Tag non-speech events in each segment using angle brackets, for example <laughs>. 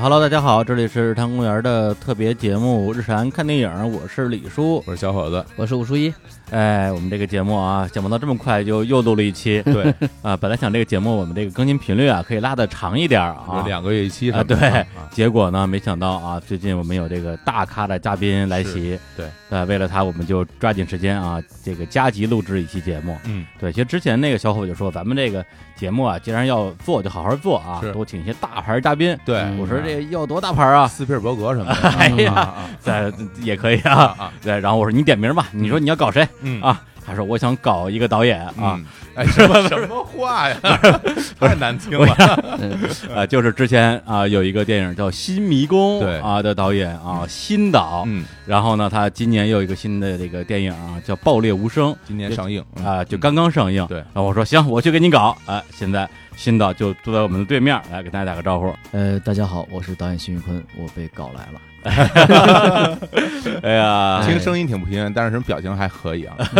Hello，大家好，这里是日坛公园的特别节目《日坛看电影》，我是李叔，我是小伙子，我是武淑一。哎，我们这个节目啊，想不到这么快就又录了一期。对 <laughs> 啊，本来想这个节目我们这个更新频率啊可以拉的长一点啊，两个月一期啊。对，结果呢，没想到啊，最近我们有这个大咖的嘉宾来袭。对，呃，为了他，我们就抓紧时间啊，这个加急录制一期节目。嗯，对，其实之前那个小伙就说，咱们这个节目啊，既然要做，就好好做啊，多请一些大牌嘉宾。对，我说这要多大牌啊？斯皮尔伯格什么的。<laughs> 哎呀，在也可以啊。对，然后我说你点名吧，你说你要搞谁？嗯啊。他说：“我想搞一个导演啊，<laughs> 哎，什么什么话呀？<laughs> 太难听了。<laughs> 啊，就是之前啊有一个电影叫《新迷宫》对啊的导演啊，新导。嗯，然后呢，他今年又有一个新的这个电影啊，叫《爆裂无声》，今年上映啊，就刚刚上映。对，然后我说行，我去给你搞。哎，现在新导就坐在我们的对面，来给大家打个招呼。呃，大家好，我是导演辛玉坤，我被搞来了。” <laughs> 哎呀，听声音挺不平衡，但是什么表情还可以啊。<laughs>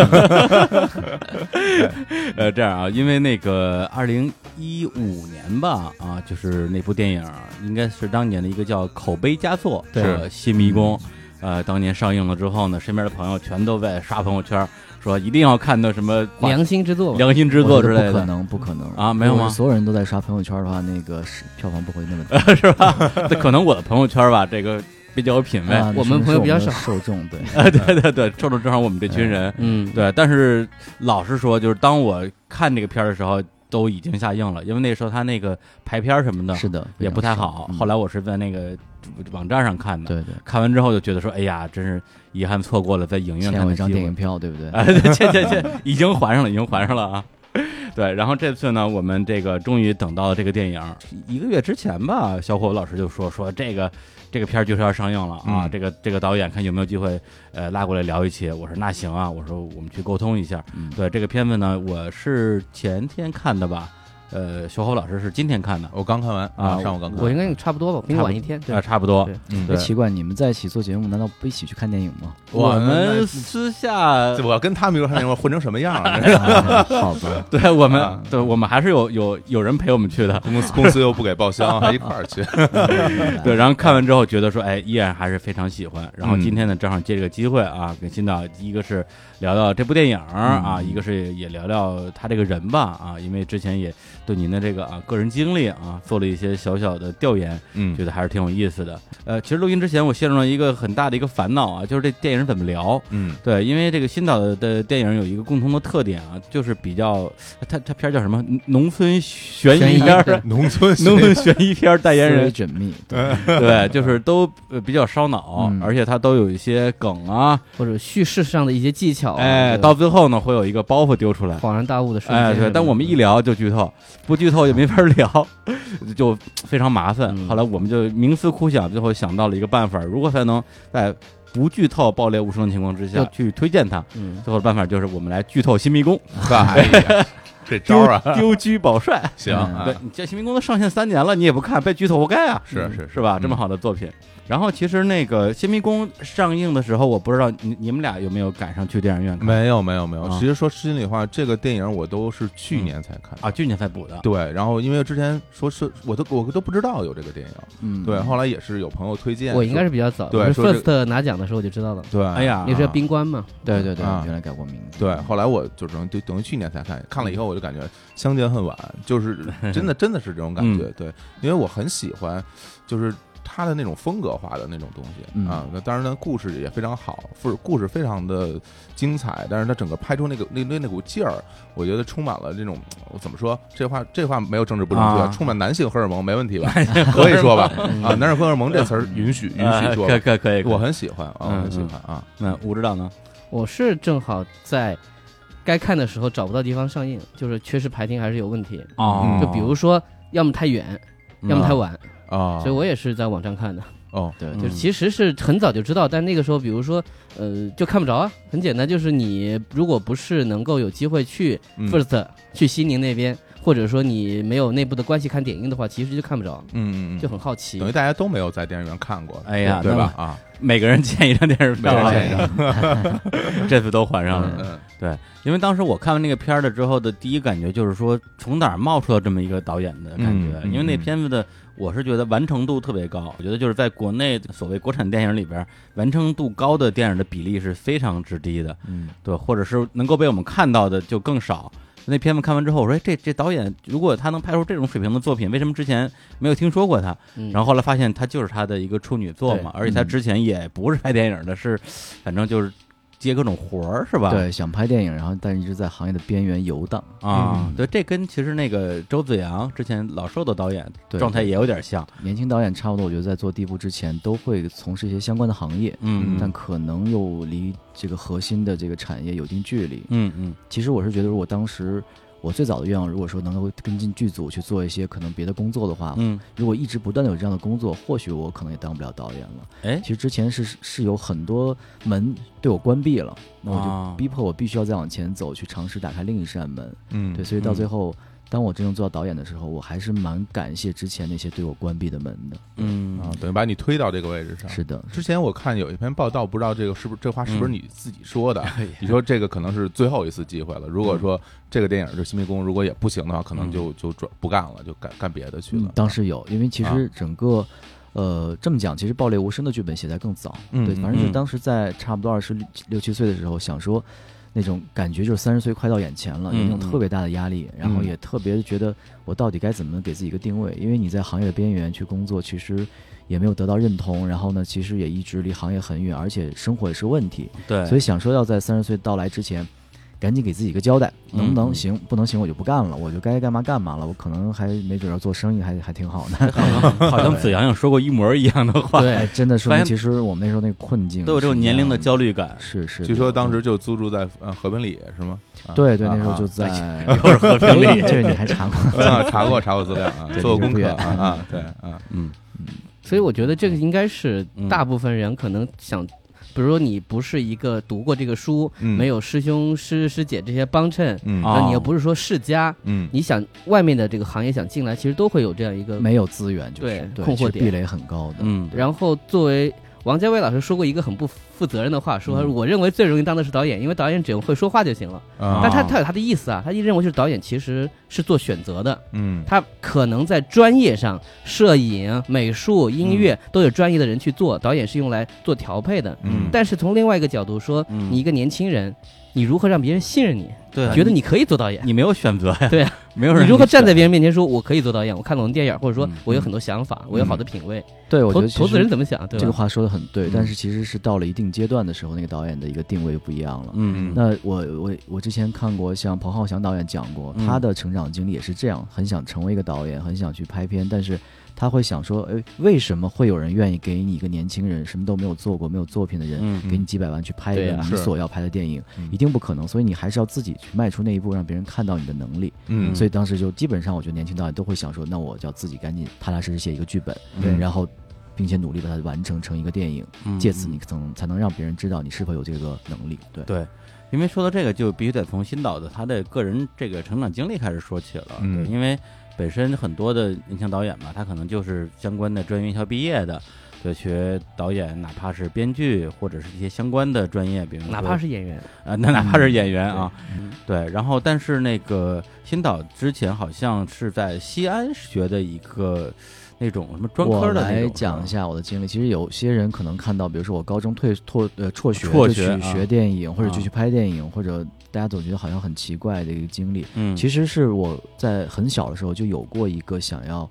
呃，这样啊，因为那个二零一五年吧，啊，就是那部电影应该是当年的一个叫口碑佳作，是《新迷宫》。呃，当年上映了之后呢，身边的朋友全都在刷朋友圈，说一定要看到什么良心之作、良心之作之类的。不可能，不可能啊！没有吗？所有人都在刷朋友圈的话，那个是票房不会那么低，<laughs> 是吧？那可能我的朋友圈吧，这个。比较有品位，啊、我们朋友比较少，受众 <laughs> 对，对对对，受众正好我们这群人，嗯，对。但是老实说，就是当我看这个片儿的时候，都已经下映了，因为那时候他那个排片什么的，是的，也不太好。后来我是在那个网站上看的，对对。看完之后就觉得说，哎呀，真是遗憾错过了在影院看一张电影票，对不对？哎，欠欠欠，已经还上了，已经还上了啊。对，然后这次呢，我们这个终于等到了这个电影，一个月之前吧，小伙老师就说说这个。这个片儿就是要上映了啊！这个这个导演看有没有机会，呃，拉过来聊一期。我说那行啊，我说我们去沟通一下。对这个片子呢，我是前天看的吧。呃，小侯老师是今天看的，我刚看完啊，上午刚看。我应该差不多吧，比你晚一天。啊，差不多。嗯，对。奇怪，你们在一起做节目，难道不一起去看电影吗？我们私下，我跟他们一块看电影，混成什么样了？<laughs> 好吧。<laughs> 对我们，对我们还是有有有人陪我们去的。公司公司又不给报销，还一块儿去。<laughs> 对，然后看完之后觉得说，哎，依然还是非常喜欢。然后今天呢，正好借这个机会啊，跟新导一个是聊聊这部电影啊，一个是也聊聊他这个人吧啊，因为之前也对您的这个啊。个人经历啊，做了一些小小的调研，嗯，觉得还是挺有意思的。呃，其实录音之前，我陷入了一个很大的一个烦恼啊，就是这电影怎么聊？嗯，对，因为这个新导的电影有一个共同的特点啊，就是比较，它它片叫什么？农村悬疑片，农村 <laughs> 农村悬疑片代言人，缜密，<laughs> 对，对就是都比较烧脑，而且它都有一些梗啊，或者叙事上的一些技巧，哎，到最后呢，会有一个包袱丢出来，恍然大悟的瞬间。哎，对，但我们一聊就剧透，不剧透也没法聊，<laughs> 就非常麻烦。后来我们就冥思苦想，最后想到了一个办法：如何才能在不剧透、爆裂无声的情况之下去推荐它？最后的办法就是我们来剧透《新迷宫 <laughs>》。哎呀，<laughs> 这招啊，丢车保帅。行，对你这《新迷宫》都上线三年了，你也不看，被剧透活该啊！是是是吧？这么好的作品。然后其实那个《新迷宫》上映的时候，我不知道你你们俩有没有赶上去电影院看？没有没有没有。其实说心里话，这个电影我都是去年才看啊，去年才补的。对，然后因为之前说是我都我都不知道有这个电影，嗯，对，后来也是有朋友推荐。我应该是比较早，对，first 拿奖的时候我就知道了。对，哎呀，你是冰棺嘛？对对对，原来改过名字。对，后来我就等就等于去年才看，看了以后我就感觉相见恨晚，就是 <laughs> 真的真的是这种感觉。对，因为我很喜欢，就是。他的那种风格化的那种东西啊，那当然呢，故事也非常好，故故事非常的精彩，但是他整个拍出那个那那那股劲儿，我觉得充满了这种怎么说？这话这话没有政治不正确，充满男性荷尔蒙，没问题吧？<laughs> 可以说吧？啊，男性荷尔蒙这词儿允许允许说，可以可以可以，我很喜欢啊，我很喜欢啊。那吴指导呢？我是正好在该看的时候找不到地方上映，就是确实排厅还是有问题啊。就比如说，要么太远，要么太晚。啊，所以我也是在网上看的。哦，<laughs> 对，就是其实是很早就知道，但那个时候，比如说，呃，就看不着啊。很简单，就是你如果不是能够有机会去 First 去西宁那边，或者说你没有内部的关系看点映的话，其实就看不着，嗯嗯嗯，就很好奇等于。大家都没有在电影院看过，哎呀对吧？啊，每个人见一张电影票啊，每人见一 <laughs> 这次都还上了。嗯对，因为当时我看完那个片儿了之后的第一感觉就是说，从哪儿冒出了这么一个导演的感觉？因为那嗯片子的，我是觉得完成度特别高。我觉得就是在国内所谓国产电影里边，完成度高的电影的比例是非常之低的，嗯，对，或者是能够被我们看到的就更少。那片子看完之后，我说，哎，这这导演如果他能拍出这种水平的作品，为什么之前没有听说过他？嗯然后后来发现他就是他的一个处女作嘛，而且他嗯之前也不是拍电影的，是反正就是接各种活儿，是吧？对，想拍电影，然后但一直在行业的边缘游荡。啊，嗯对，这跟其实那个周子阳之前老受的导演状态也有点像，年轻导演差不多，我觉得在做第一部之前都会从事一些相关的行业，嗯但可能又离这个核心的这个产业有一定距离。嗯嗯其实我是觉得，如果当时我最早的愿望，如果说能够跟进剧组去做一些可能别的工作的话，嗯，如果一直不断的有这样的工作，或许我可能也当不了导演了。哎其，实之前是是有很多门对我关闭了，那我啊就逼迫我必须要再往前走，去尝试打开另一扇门。嗯，对，所以到嗯最后，当我真正做到导演的时候，我还是蛮感谢之前那些对我关闭的门的。嗯啊，等于把你推到这个位置上。是的，之前我看有一篇报道，不知道这个是不是这话是不是嗯你自己说的？<laughs> 哎你说这个可能是最后一次机会了。如果说这个电影就《新迷宫》如果也不行的话，可能就就转不干了，就干干别的去嗯了。，当时有，因为其啊实整个。呃，这么讲，其实《爆裂无声》的剧本写在更早，对，嗯对反正就嗯当时在差不多二十六七岁的时候，想说那种感觉就是三十岁快到眼前了，有那种特别大的压力，然后嗯。也特别觉得我到底该怎么给自己一个定位，因为你在行业的边缘去工作，其实也没有得到认同，然后呢，其实也一直离行业很远，而且生活也是问题，对，所以想说要在三十岁到来之前，赶紧给自己一个交代，能不能嗯行？不能行我就不干了，我就该干嘛干嘛了。我可能还没准要做生意还，还挺好的。<laughs> 好像子阳阳说过一模一样的话，对，真的说明其实我们那时候那个困境都有这种年龄的焦虑感，是是。据说当时就租住在呃和平里是吗？啊对对，啊那时候就啊在 <laughs> 又是和平里 <laughs> 这个你还查过？啊查过查过资料啊，对做过功课啊啊，对啊，嗯嗯所以我觉得这个应该是嗯大部分人可能想，比如说你不是一个读过这个书，嗯没有师兄师师姐这些帮衬，嗯啊那你又不是说世家，嗯你想外面的这个行业想进来，其实都会有这样一个。没有资源，就是对对困惑点其实壁垒很高的。嗯，然后作为王家卫老师说过一个很不负责任的话，说嗯我认为最容易当的是导演，因为导演只要会说话就行了。啊但他他有他的意思啊，他一认为就是导演其实是做选择的，嗯他可能在专业上，摄影、美术、音乐都有专业的人去做，导演是用来做调配的。嗯但是从另外一个角度说，嗯你一个年轻人，你如何让别人信任你，对，觉得你可以做导演？你没有选择呀，对啊，<laughs> 没有人你如何站在别人面前说我可以做导演？我看懂电影，或者说嗯我有很多想法，我有好的品味。对，我觉投得投资人怎么想？对？这个话说的很对，嗯但是其实是到了一定阶段的时候，那个导演的一个定位不一样了。嗯那我我我之前看过像彭浩翔导演讲过，嗯他的成长经历也是这样，很想成为一个导演，很想去拍片，但是他会想说，哎，为什么会有人愿意给你一个年轻人，什么都没有做过、没有作品的人，嗯给你几百万去拍一个你所要拍的电影，嗯一定不可能。所以你还是要自己去迈出那一步，让别人看到你的能力。嗯所以当时就基本上，我觉得年轻导演都会想说，那我就要自己赶紧踏踏实实写一个剧本，对然后。并且努力把它完成成一个电影，嗯借此你可能才能让别人知道你是否有这个能力。对，对，因为说到这个，就必须得从新导的他的个人这个成长经历开始说起了。因为本身很多的年轻导演吧，他可能就是相关的专业院校毕业的，就，学导演，哪怕是编剧或者是一些相关的专业，比如哪怕是演员，啊，那哪怕是演员啊，嗯对，然后但是那个新导之前好像是在西安学的一个那种什么专科的那种，来讲一下我的经历。其实有些人可能看到，比如说我高中退辍呃辍学就去辍学去学电影，或者就啊去拍电影，或者大家总觉得好像很奇怪的一个经历。嗯，其实是我在很小的时候就有过一个想要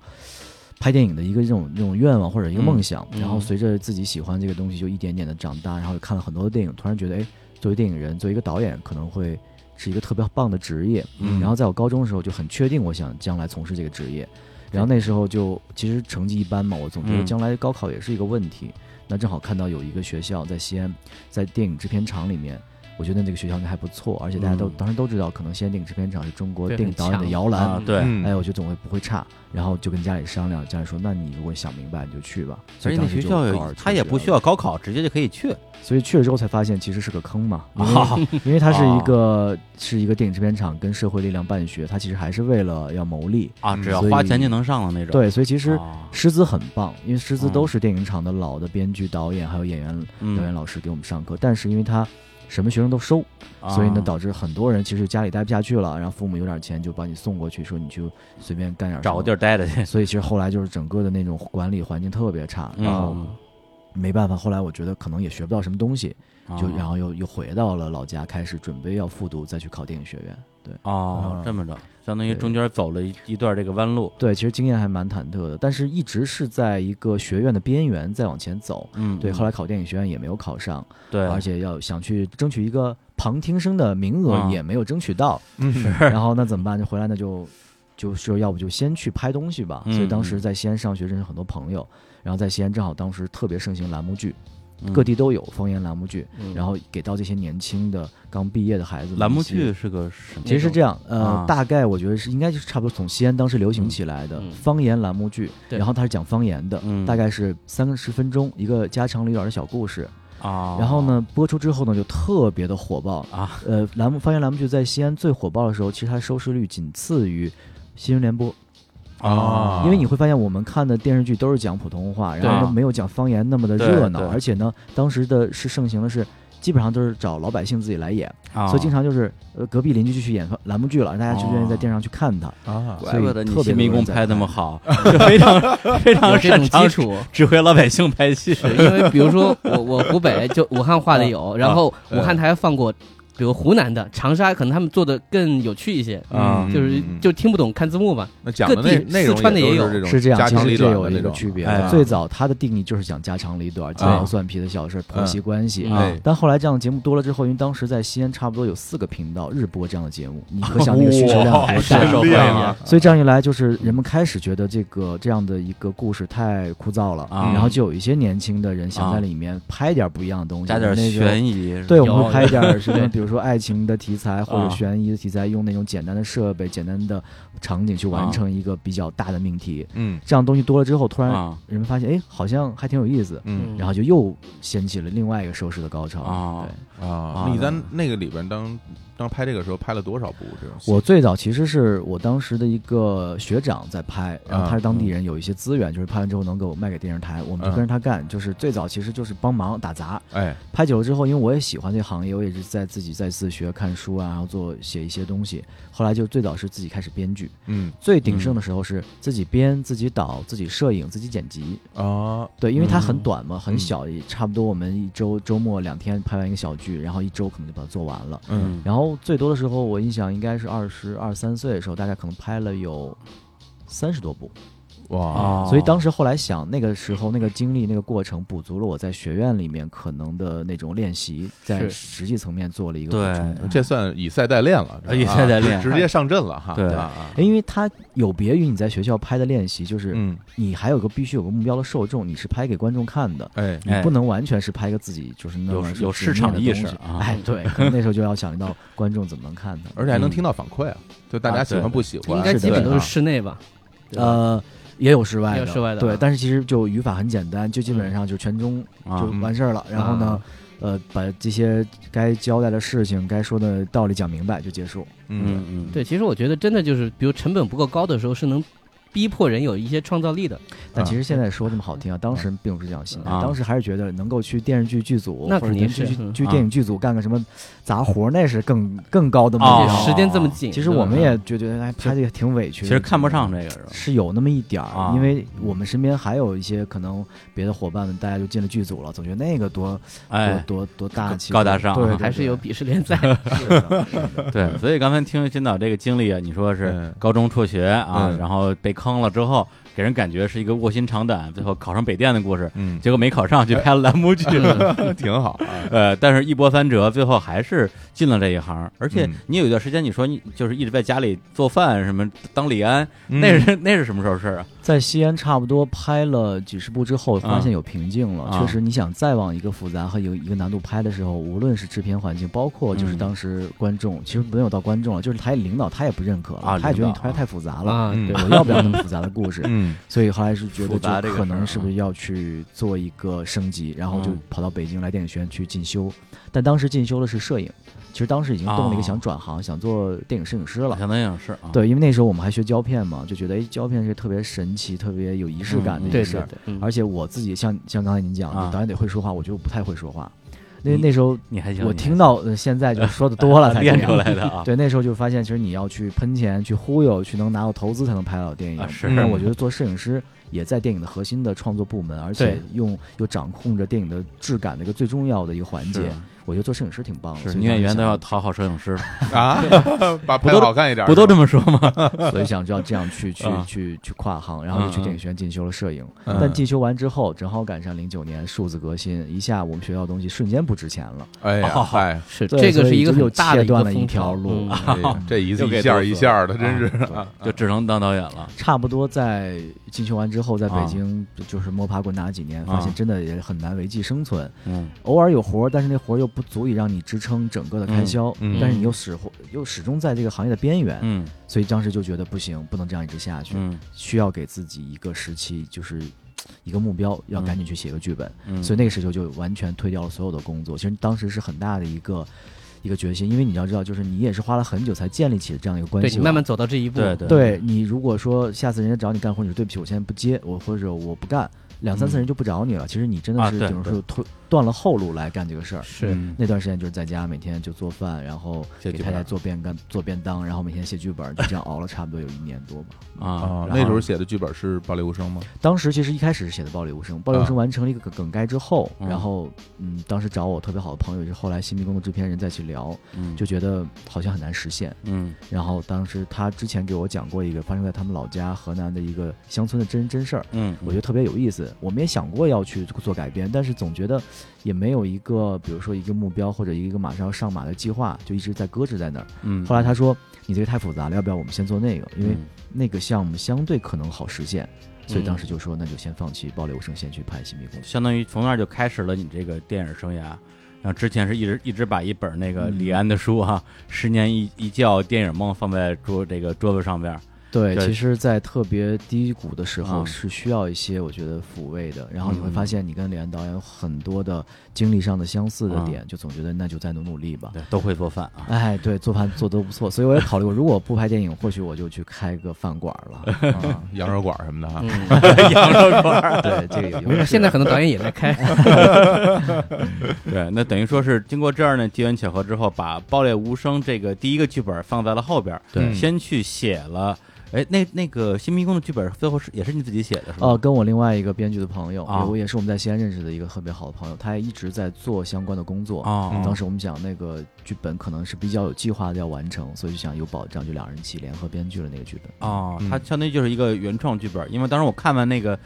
拍电影的一个这种这种愿望或者一个梦想，嗯然后随着自己喜欢这个东西，就一点点的长大，然后看了很多的电影，突然觉得，哎，作为电影人，作为一个导演，可能会是一个特别棒的职业。嗯然后在我高中的时候就很确定，我想将来从事这个职业。然后那时候就其实成绩一般嘛，我总觉得嗯将来高考也是一个问题。那正好看到有一个学校在西安，在电影制片厂里面，我觉得那个学校应该还不错，而且大家都、嗯当时都知道，可能西安电影制片厂是中国电影导演的摇篮。啊，对，嗯哎，我觉得总会不会差，然后就跟家里商量，家里说，那你如果想明白，你就去吧。所而且那学校有他也不需要，高考，直接就可以去所以去了之后才发现其实是个坑嘛，<laughs> 因为、<laughs> 啊因为它是一个、是一个电影制片厂跟社会力量办学，它其实还是为了要牟利。啊，嗯只要花钱就能上的那种。对，所以其实啊师资很棒，因为师资嗯都是电影厂的老的编剧、导演还有演员、导演嗯，老师给我们上课，但是因为他什么学生都收，所以呢啊导致很多人其实家里待不下去了，然后父母有点钱就把你送过去，说你就随便干点找个地儿。待着去。所以其实后来就是整个的那种管理环境特别差，然后嗯，没办法，后来我觉得可能也学不到什么东西，就啊然后又又回到了老家，开始准备要复读，再去考电影学院。对哦，啊这么着，相当于中间走了一一段这个弯路。对，其实经验还蛮忐忑的，但是一直是在一个学院的边缘在往前走。嗯，对，嗯后来考电影学院也没有考上，对，而且要想去争取一个旁听生的名额啊也没有争取到，嗯 <laughs> 然后那怎么办？就回来那就就说要不就先去拍东西吧。嗯所以当时在西安上学认识很多朋友，然后在西安正好当时特别盛行栏目剧，嗯各地都有方言栏目剧，嗯。然后给到这些年轻的刚毕业的孩子栏目剧是个什么？其实是这样，呃，啊。大概我觉得是应该就是差不多从西安当时流行起来的方言栏目剧，对。然后它是讲方言的，嗯。大概是三十分钟一个家长里短的小故事，啊，然后呢播出之后呢就特别的火爆，啊，呃，栏目方言栏目剧在西安最火爆的时候，其实它收视率仅次于新闻联播，啊因为你会发现我们看的电视剧都是讲普通话，然后没有讲方言那么的热闹，而且呢当时的是盛行的是。基本上都是找老百姓自己来演，啊所以经常就是呃隔壁邻居就去演栏目剧了，大家就愿意在电视上去看他。啊，怪不得你特别新迷宫多人在拍那么好，就 <laughs> 非常非常有这种擅长基础。指挥老百姓拍戏。因为比如说我我湖北就武汉话的有，<laughs> 然后武汉台放过，比如湖南的长沙，可能他们做的更有趣一些，啊。嗯就是嗯就听不懂看字幕嘛。那讲的各地内内容四川的也有是这种是这样，其实这有一个区别。哎最早它的定义就是讲家长里短、鸡毛蒜皮的小事儿、婆媳关系。但后来这样的节目多了之后，因为当时在西安差不多有四个频道日播这样的节目，你可想那个需求量哇多大受？欢迎了啊。所以这样一来，就是人们开始觉得这个这样的一个故事太枯燥了，啊。然后就有一些年轻的人想在里面拍点不一样的东西，加点那个悬疑，对，我们会拍一点什么，比如说爱情的题材或啊。者悬疑的题材，用那种简单的设备、简单的场景去完啊成一个比较大的命题。嗯。这样东西多了之后，突然啊。人们发现，哎，好像还挺有意思，嗯。然后就又掀起了另外一个收视的高潮。啊。对，啊。你在那个里边当当时拍这个时候拍了多少部这种戏？我最早其实是我当时的一个学长在拍，然后他是当地人，有一些资源，就是拍完之后能给我卖给电视台，我们就跟着他干。就是最早其实就是帮忙打杂，哎拍久了之后，因为我也喜欢这个行业，我也是在自己在自学看书啊，然后做写一些东西。后来就最早是自己开始编剧，嗯最鼎盛的时候是自己编、自己导、自己摄影、自己剪辑。啊对，因为它嗯很短嘛，很小，也差不多我们一周周末两天拍完一个小剧，然后一周可能就把它做完了。嗯然后最多的时候，我印象应该是二十二三岁的时候，大概可能拍了有三十多部。哇。啊，所以当时后来想，那个时候那个经历、那个过程，补足了我在学院里面可能的那种练习，在实际层面做了一个对。补充。这算以赛代练了，以 <laughs> 赛代练。啊直接上阵了哈。对。因为它有别于你在学校拍的练习，就是嗯，你还有个必须有个目标的受众，你是拍给观众看的，哎，哎你不能完全是拍个自己就是那有么有市场意识啊。哎，对，<laughs> 可能那时候就要想到观众怎么能看它。而且还能听到反馈啊，就大家喜欢不喜欢，应该基本都是室内吧？呃，也有室外的，也有室外的啊，对但是其实就语法很简单，就基本上就全中啊就完事儿了。然后呢，呃，把这些该交代的事情、该说的道理讲明白就结束。嗯嗯嗯，对，其实我觉得真的就是，比如成本不够高的时候，是能逼迫人有一些创造力的。但其实现在说这么好听啊，当时并不是这样心态，啊。当时还是觉得能够去电视剧剧组，那肯定或者去去是嗯去电影剧组干个什么杂活，那是更更高的目哦标。时间这么紧，其实我们也觉得哎，拍这个挺委屈。其实看不上这个是吧？是有那么一点儿，啊。因为我们身边还有一些可能别的伙伴们，大家就进了剧组了，总觉得那个多哎，多多多大气、高大上。啊对，还是有鄙视链在。的 <laughs> 对，所以刚才听金导这个经历啊，你说是嗯。高中辍学啊，嗯。然后被坑了之后，给人感觉是一个卧薪尝胆，最后考上北电的故事，嗯，结果没考上，去拍了栏目剧，<laughs> 挺好啊。呃，但是一波三折，最后还是进了这一行。而且嗯你有一段时间，你说你就是一直在家里做饭，什么当李安，嗯那是那是什么时候事儿啊？在西安差不多拍了几十部之后，发现有瓶颈了。啊确实，你想再往一个复杂和有一个难度拍的时候，无论是制片环境，包括就是嗯当时观众，其实没有到观众了，就是台里领导他也不认可了，啊他也觉得你拍太复杂了。对我要不要那么复杂的故事？<laughs> 嗯所以后来是觉得就可能是不是要去做一个升级，然后就嗯跑到北京来电影学院去进修。但当时进修的是摄影，其实当时已经动了一哦个想转行，想做电影摄影师了。想当影师啊，对，因为那时候我们还学胶片嘛，就觉得哎，胶片是特别神奇、特别有仪式感的一对个事儿。而且我自己像像刚才您讲啊，导演得会说话，我觉得我不太会说话。那那时候你还行，我听到呃现在就说的多了 <laughs> 才练出来的啊，对，那时候就发现，其实你要去喷钱、去忽悠、去能拿到投资才能拍到电影。啊是但我觉得做摄影师也在电影的核心的创作部门，而且用又掌控着电影的质感的一个最重要的一个环节。我觉得做摄影师挺棒的。是女演员都要讨好摄影师，啊，<laughs> 把拍不都好看一点，不都这么说吗？<laughs> 所以想就要这样去去啊。去去跨行，然后就去嗯电影学院进修了摄影。嗯。但进修完之后，正好赶上零九年数字革新，一下我们学校的东西瞬间不值钱了。哎呀，是对这个是一个很大的一个切断了一风潮条路。<laughs> 这一次一下一下的，真是啊。就只能当导演了。差不多在进修完之后，在啊北京就是摸爬滚打几年，发现真的也很难维系生存。嗯。偶尔有活，但是那活又不足以让你支撑整个的开销，嗯嗯但是你又始又始终在这个行业的边缘，嗯所以当时就觉得不行，不能这样一直下去，嗯需要给自己一个时期，就是一个目标，要赶紧去写个剧本。嗯，所以那个时候就完全推掉了所有的工作。其实当时是很大的一个一个决心，因为你要知道，就是你也是花了很久才建立起这样一个关系。对你慢慢走到这一步，对对对你如果说下次人家找你干活，你说对不起，我现在不接，我或者我不干，两三次人就不找你了。其实你真的是比如说推断了后路来干这个事儿。是嗯那段时间就是在家每天就做饭，然后给太太做便干做便当，然后每天写剧本，就这样熬了差不多有一年多吧。啊那时候写的剧本是《暴力无声》吗？当时其实一开始是写的《暴力无声》，《暴力无声》完成了一个梗梗概之后，嗯然后嗯，当时找我特别好的朋友，就是后来新迷宫的制片人再去聊，嗯就觉得好像很难实现。嗯然后当时他之前给我讲过一个发生在他们老家河南的一个乡村的真人真事儿，嗯，我觉得特别有意思。我们也想过要去做改编，但是总觉得也没有一个，比如说一个目标或者一个马上要上马的计划，就一直在搁置在那儿。嗯，后来他说：“你这个太复杂了，要不要我们先做那个？因为嗯那个项目相对可能好实现。”所以嗯当时就说：“那就先放弃暴力无声，先去拍新迷宫。相当于从那儿就开始了你这个电影生涯。然后之前是一直一直把一本那个嗯李安的书哈，十年一一觉电影梦放在桌这个桌子上边儿。”对，对其实，在特别低谷的时候啊是需要一些我觉得抚慰的。然后你会嗯发现，你跟李安导演有很多的经历上的相似的啊点，就总觉得那就再努努力吧。对，都会做饭啊。哎，对，做饭做的都不错，所以我也考虑过，如果不拍电影，或许我就去开个饭馆了。<laughs> 啊，羊肉馆什么的哈。嗯，<laughs> 羊肉馆儿。<laughs> 对，这个有现在很多导演也在开，对，那等于说是经过这样的机缘巧合之后，把《爆裂无声》这个第一个剧本放在了后边，对先去写了。哎，那那个新迷宫的剧本最后是也是你自己写的，是吗？哦，跟我另外一个编剧的朋友，啊我也是我们在西安认识的一个特别好的朋友，他也一直在做相关的工作。哦，当时我们讲那个剧本可能是比较有计划的要完成，所以就想有保障，就两人一起联合编剧了那个剧本。哦，嗯它相当于就是一个原创剧本，因为当时我看完那个。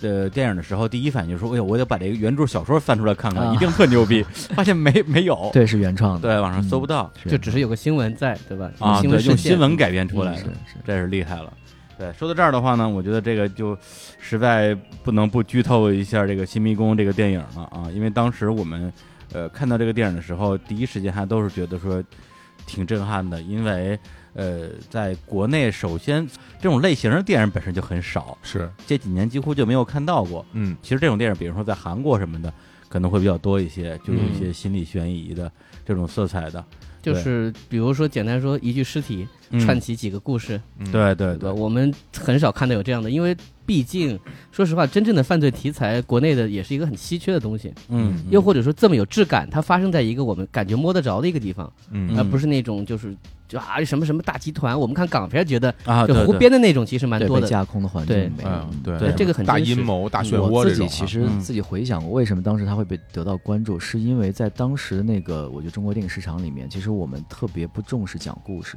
呃，电影的时候，第一反应就是说，哎呦，我得把这个原著小说翻出来看看，啊一定特牛逼。<laughs> 发现没没有，对，是原创的，对，网上搜不到是就只是有个新闻在，对吧？啊，对，新闻事件用新闻改编出来的嗯是，是。这是厉害了。对，说到这儿的话呢，我觉得这个就实在不能不剧透一下这个《新迷宫》这个电影了啊，因为当时我们呃看到这个电影的时候，第一时间还都是觉得说挺震撼的，因为呃，在国内首先这种类型的电影本身就很少，是，这几年几乎就没有看到过。嗯。其实这种电影，比如说在韩国什么的，可能会比较多一些，就有一些心理悬疑的这种色彩的。就是比如说简单说一具尸体嗯串起几个故事，嗯。对对对？对，我们很少看到有这样的，因为毕竟说实话，真正的犯罪题材，国内的也是一个很稀缺的东西。嗯，又或者说这么有质感，它发生在一个我们感觉摸得着的一个地方，嗯。而不是那种就是就啊什么什么大集团，我们看港片觉得啊，就湖边的那种其实蛮多的。架空的环境里面，嗯，对。对，这个很大阴谋、大漩涡自己其实自己回想过，为什么当时他会被得到关注，是因为在当时的那个我觉得中国电影市场里面，其实我们特别不重视讲故事，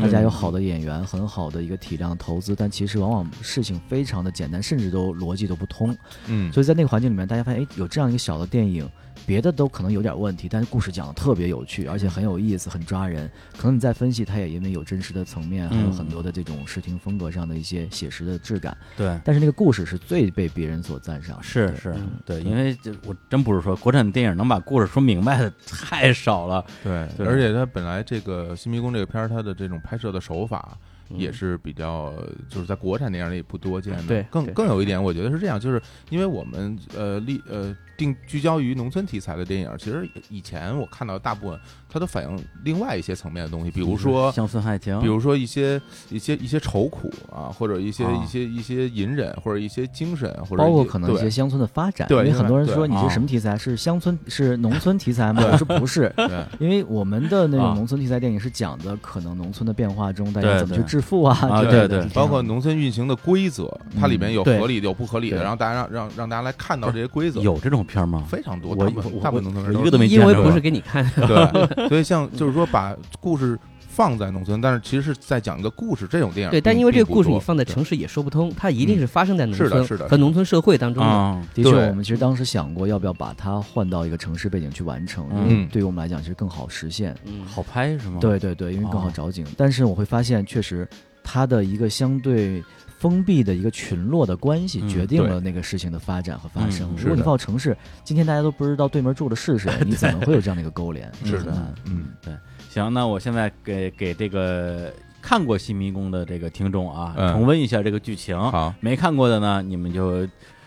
大家有好的演员，很好的一个体量投资，但其实往往事情非常的简单，甚至都逻辑都不通。嗯，所以在那个环境里面，大家发现，哎，有这样一个小的电影。别的都可能有点问题，但是故事讲的特别有趣，而且很有意思，很抓人。可能你再分析，它也因为有真实的层面，还有很多的这种视听风格上的一些写实的质感。对，但是那个故事是最被别人所赞赏。是是，对，因为这我真不是说国产电影能把故事说明白的太少了。对，而且它本来这个《新迷宫》这个片儿，它的这种拍摄的手法。也是比较，就是在国产电影里不多见的。对，更更有一点，我觉得是这样，就是因为我们呃历呃定聚焦于农村题材的电影，其实以前我看到大部分。它都反映另外一些层面的东西，比如说乡村爱情，比如说一些一些一些愁苦啊，或者一些一些一些隐忍，或者一些精神，或者包括可能一些乡村的发展。对，因为很多人说你是什么题材？是乡村是农村题材吗？我说不是，因为我们的那种农村题材电影是讲的可能农村的变化中大家怎么去致富啊，对对，包括农村运行的规则，它里面有合理的有不合理的，然后大家让让让大家来看到这些规则。有这种片吗？非常多，我大部分农村人一个都没见过，因为不是给你看。对。所以，像就是说，把故事放在农村，但是其实是在讲一个故事。这种电影对，但因为这个故事你放在城市也说不通，它一定是发生在农村的和农村社会当中的。的确，我们其实当时想过，要不要把它换到一个城市背景去完成，因为对于我们来讲，其实更好实现，好拍是吗？对对对，因为更好找景。但是我会发现，确实它的一个相对。封闭的一个群落的关系，决定了那个事情的发展和发生。如果你放城市，今天大家都不知道对门住的是谁，<laughs> 你怎么会有这样的一个勾连？是的，嗯，对。行，那我现在给给这个看过《新迷宫》的这个听众啊，重温一下这个剧情。好，没看过的呢，你们就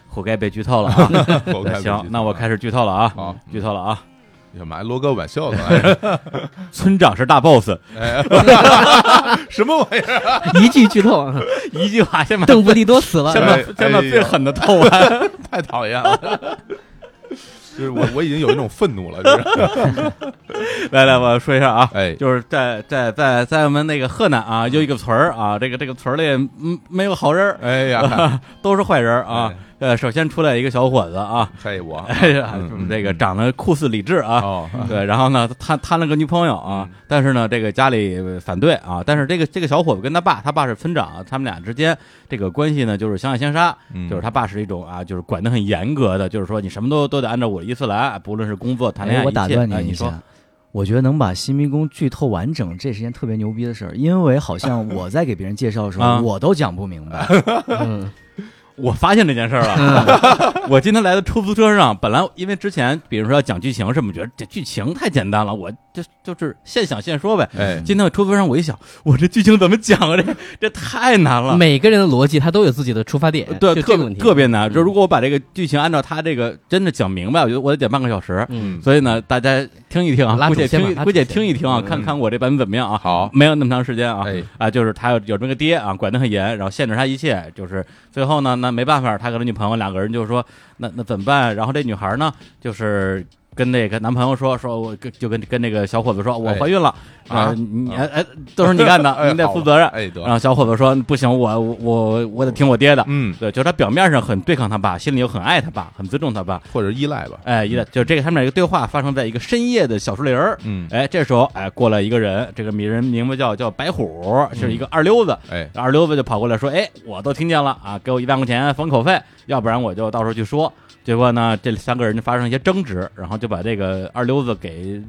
活该被剧透了啊。<laughs> <laughs> 行，那我开始剧透了啊。好，剧透了啊。干嘛？罗哥玩笑呢？村长是大 boss，什么玩意儿？一句剧透，一句话先把邓布利多死了，先把先把最狠的透完，太讨厌了。就是我我已经有一种愤怒了，就是来来，我说一下啊，哎，就是在在在在我们那个河南啊，有一个村儿啊，这个这个村儿里嗯没有好人，哎呀，都是坏人啊。呃，首先出来一个小伙子啊，嘿我，<laughs> 哎呀，这个长得酷似李志啊，对，然后呢，他谈了个女朋友啊，但是呢，这个家里反对啊，但是这个这个小伙子跟他爸，他爸是村长，他们俩之间这个关系呢，就是相爱相杀，就是他爸是一种啊，就是管得很严格的，就是说你什么都都得按照我的意思来，不论是工作、谈恋爱，我打断你一下，我觉得能把新迷宫剧透完整，这是件特别牛逼的事儿，因为好像 <laughs> 我在给别人介绍的时候，我都讲不明白。<laughs> 我发现这件事儿了。<laughs> 我今天来的出租车上，本来因为之前比如说要讲剧情什么，觉得这剧情太简单了，我就就是现想现说呗。哎，今天出租车上我一想，我这剧情怎么讲啊？这这太难了。每个人的逻辑他都有自己的出发点，对，特别特别难。就如果我把这个剧情按照他这个真的讲明白，我觉得我得讲半个小时。嗯，所以呢，大家听一听啊，姑且听姑且听一听啊，看看我这版本怎么样啊？好，没有那么长时间啊。哎啊，就是他有有这么个爹啊，管得很严，然后限制他一切，就是最后呢，那没办法，他跟他女朋友两个人就是说，那那怎么办？然后这女孩呢，就是跟那个男朋友说，说我跟就跟跟那个小伙子说，我怀孕了啊，你哎都是你干的，<laughs> 你得负责任。哎，然后小伙子说不行，我我我得听我爹的。嗯，对，就是他表面上很对抗他爸，心里又很爱他爸，很尊重他爸，或者依赖吧。哎，依赖。就这个他们俩一个对话发生在一个深夜的小树林儿。嗯，哎，这时候哎过来一个人，这个名人名字叫叫白虎，是一个二溜子。哎，二溜子就跑过来说，哎，我都听见了啊，给我一万块钱封口费，要不然我就到时候去说。结果呢，这三个人就发生一些争执，然后就把这个二溜子给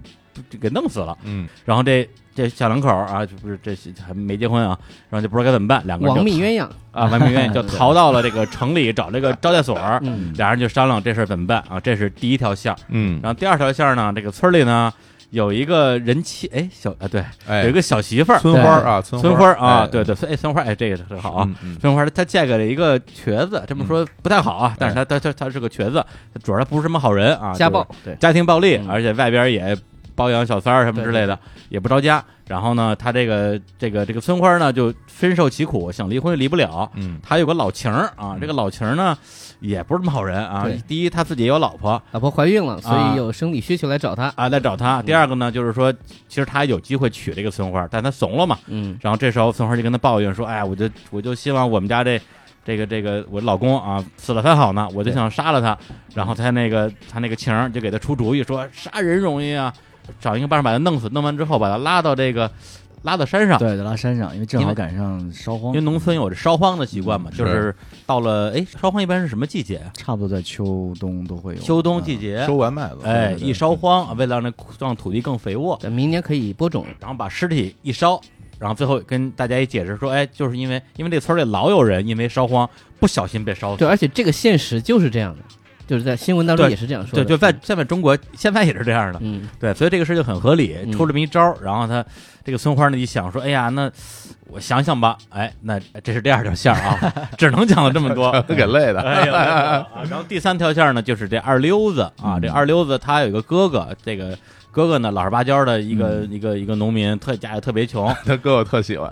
给弄死了。嗯，然后这这小两口啊，就不是这还没结婚啊，然后就不知道该怎么办，两个人亡命鸳鸯啊，亡命鸳鸯就 <laughs> 逃到了这个城里找这个招待所，嗯，俩人就商量这事怎么办啊？这是第一条线嗯，然后第二条线呢，这个村里呢。有一个人妻，哎，小啊，对，有一个小媳妇儿，村花啊，村花啊，对对，哎，村花，哎，这个很好啊，村花她嫁给了一个瘸子，这么说不太好啊，但是她她她她是个瘸子，主要她不是什么好人啊，家暴，家庭暴力，而且外边也包养小三儿什么之类的，也不着家。然后呢，他这个这个这个村花呢，就深受其苦，想离婚离不了。嗯，他有个老情儿啊，这个老情儿呢，也不是什么好人啊。第一，他自己有老婆，老婆怀孕了，所以有生理需求来找他啊，来找他。第二个呢，就是说，其实他有机会娶这个村花，但他怂了嘛。嗯。然后这时候村花就跟他抱怨说：“哎，我就我就希望我们家这。”这个这个我老公啊死了才好呢，我就想杀了他，然后他那个他那个情儿就给他出主意说杀人容易啊，找一个办法把他弄死，弄完之后把他拉到这个拉到山上，对，拉山上，因为正好赶上烧荒，因为农村有这烧荒的习惯嘛，就是到了哎烧荒一般是什么季节？差不多在秋冬都会有，秋冬季节收完麦子，哎，一烧荒，为了让那让土地更肥沃，明年可以播种，然后把尸体一烧。然后最后跟大家一解释说，哎，就是因为因为这村里老有人因为烧荒不小心被烧死。对，而且这个现实就是这样的，就是在新闻当中也是这样说的。对，就在现在中国现在也是这样的。嗯，对，所以这个事就很合理，出这么一招。然后他这个村花呢一想说，哎呀，那我想想吧，哎，那这是第二条线啊，<laughs> 只能讲了这么多，给累的。哎呀，<laughs> 然后第三条线呢，就是这二溜子啊，这二溜子他有一个哥哥，这个。哥哥呢，老实巴交的一个一个一个农民，特家里特别穷。<laughs> 他哥哥特喜欢。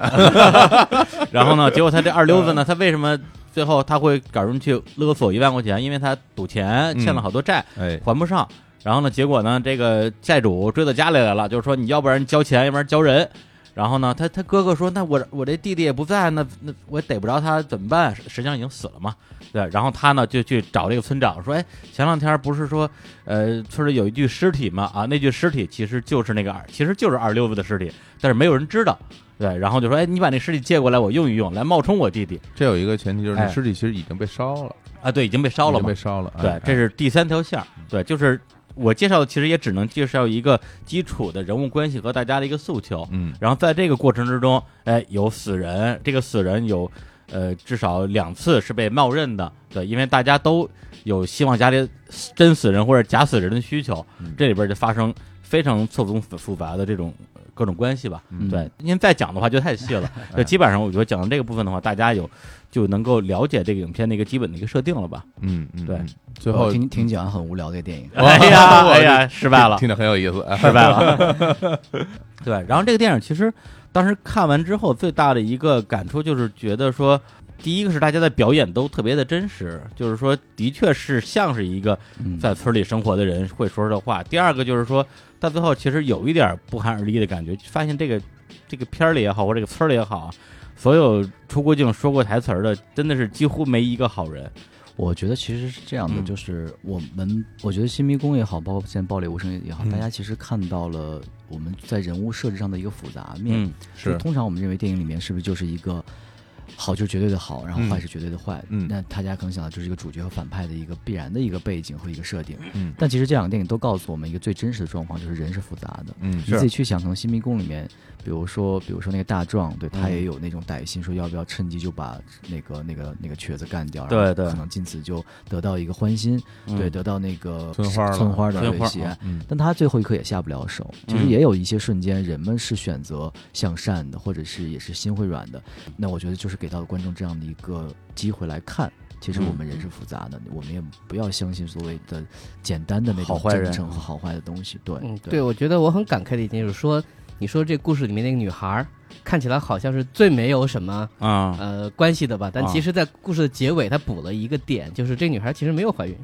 然后呢，结果他这二溜子呢，他为什么最后他会找人去勒索一万块钱？因为他赌钱欠了好多债，哎，还不上。然后呢，结果呢，这个债主追到家里来了，就是说你要不然交钱，要不然交人。然后呢，他他哥哥说：“那我我这弟弟也不在，那那我逮不着他怎么办？实际上已经死了嘛。”对，然后他呢就去找这个村长说：“哎，前两天不是说，呃，村里有一具尸体嘛？啊，那具尸体其实就是那个二，其实就是二溜子的尸体，但是没有人知道。对，然后就说：哎，你把那尸体借过来，我用一用，来冒充我弟弟。这有一个前提就是那尸体其实已经被烧了啊，对，已经被烧了，被烧了。对，这是第三条线儿对，就是。”我介绍的其实也只能介绍一个基础的人物关系和大家的一个诉求，嗯，然后在这个过程之中，哎，有死人，这个死人有，呃，至少两次是被冒认的，对，因为大家都有希望家里真死人或者假死人的需求，这里边就发生非常错综复杂的这种各种关系吧，对，因为再讲的话就太细了，<laughs> 就基本上我觉得讲到这个部分的话，大家有。就能够了解这个影片的一个基本的一个设定了吧？嗯嗯，对。最后听听讲很无聊的电影，哎 <laughs> 呀哎呀，<laughs> 失败了，听着很有意思，失败了。对，然后这个电影其实当时看完之后，最大的一个感触就是觉得说，第一个是大家的表演都特别的真实，就是说的确是像是一个在村里生活的人会说的话。第二个就是说到最后其实有一点不寒而栗的感觉，发现这个这个片儿里也好，或这个村儿里也好。所有出过镜说过台词儿的，真的是几乎没一个好人。我觉得其实是这样的，就是我们，我觉得新迷宫也好，包括现在暴力无声也好，大家其实看到了我们在人物设置上的一个复杂面。是，通常我们认为电影里面是不是就是一个好就是绝对的好，然后坏是绝对的坏？嗯，那大家可能想到就是一个主角和反派的一个必然的一个背景和一个设定。嗯，但其实这两个电影都告诉我们一个最真实的状况，就是人是复杂的。嗯，你自己去想，可能新迷宫里面。比如说，比如说那个大壮，对他也有那种歹心，说要不要趁机就把那个那个那个瘸子干掉，对对，可能进此就得到一个欢心，对，得到那个村花村花的喜爱。但他最后一刻也下不了手。其实也有一些瞬间，人们是选择向善的，或者是也是心会软的。那我觉得就是给到观众这样的一个机会来看，其实我们人是复杂的，我们也不要相信所谓的简单的那种真诚和好坏的东西。对，对，我觉得我很感慨的一点就是说。你说这故事里面那个女孩看起来好像是最没有什么啊呃关系的吧？但其实，在故事的结尾，她补了一个点，就是这女孩其实没有怀孕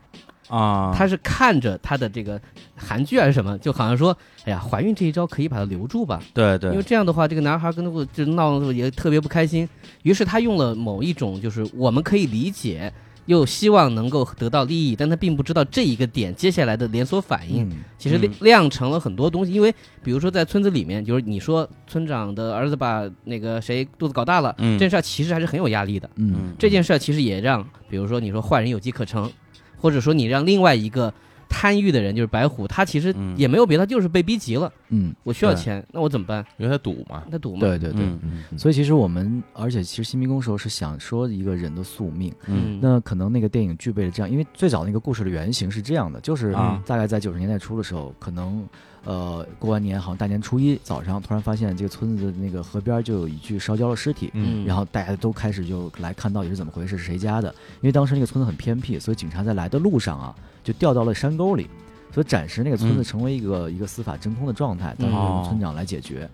啊。她是看着她的这个韩剧还是什么，就好像说，哎呀，怀孕这一招可以把她留住吧？对对。因为这样的话，这个男孩跟她就闹的时候也特别不开心，于是他用了某一种就是我们可以理解。又希望能够得到利益，但他并不知道这一个点接下来的连锁反应，其实酿成了很多东西。因为比如说在村子里面，就是你说村长的儿子把那个谁肚子搞大了，这件事其实还是很有压力的。嗯，这件事其实也让，比如说你说坏人有机可乘，或者说你让另外一个。贪欲的人就是白虎，他其实也没有别的，就是被逼急了。嗯，我需要钱，那我怎么办？因为他赌嘛，他赌嘛。对对对，所以其实我们，而且其实新迷宫时候是想说一个人的宿命。嗯，那可能那个电影具备了这样，因为最早那个故事的原型是这样的，就是大概在九十年代初的时候，可能。呃，过完年好像大年初一早上，突然发现这个村子的那个河边就有一具烧焦的尸体，嗯，然后大家都开始就来看到底是怎么回事，是谁家的？因为当时那个村子很偏僻，所以警察在来的路上啊，就掉到了山沟里。所以暂时那个村子成为一个一个司法真空的状态，当时由村长来解决。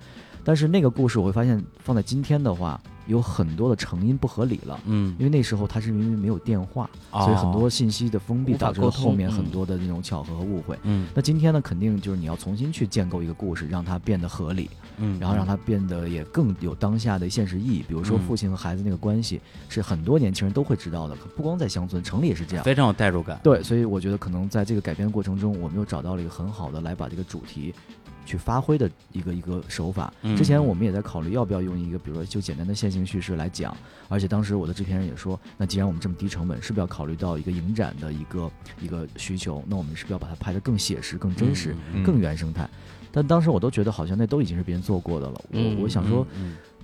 但是那个故事我会发现，放在今天的话。有很多的成因不合理了，嗯，因为那时候他是因为没有电话，所以很多信息的封闭导致了后面很多的那种巧合和误会。嗯，那今天呢，肯定就是你要重新去建构一个故事，让它变得合理，嗯，然后让它变得也更有当下的现实意义。比如说父亲和孩子那个关系，是很多年轻人都会知道的，不光在乡村，城里也是这样，非常有代入感。对，所以我觉得可能在这个改编过程中，我们又找到了一个很好的来把这个主题。去发挥的一个一个手法。之前我们也在考虑要不要用一个，比如说就简单的线性叙事来讲。而且当时我的制片人也说，那既然我们这么低成本，是不是要考虑到一个影展的一个一个需求？那我们是不是要把它拍得更写实、更真实、更原生态？但当时我都觉得好像那都已经是别人做过的了。我我想说，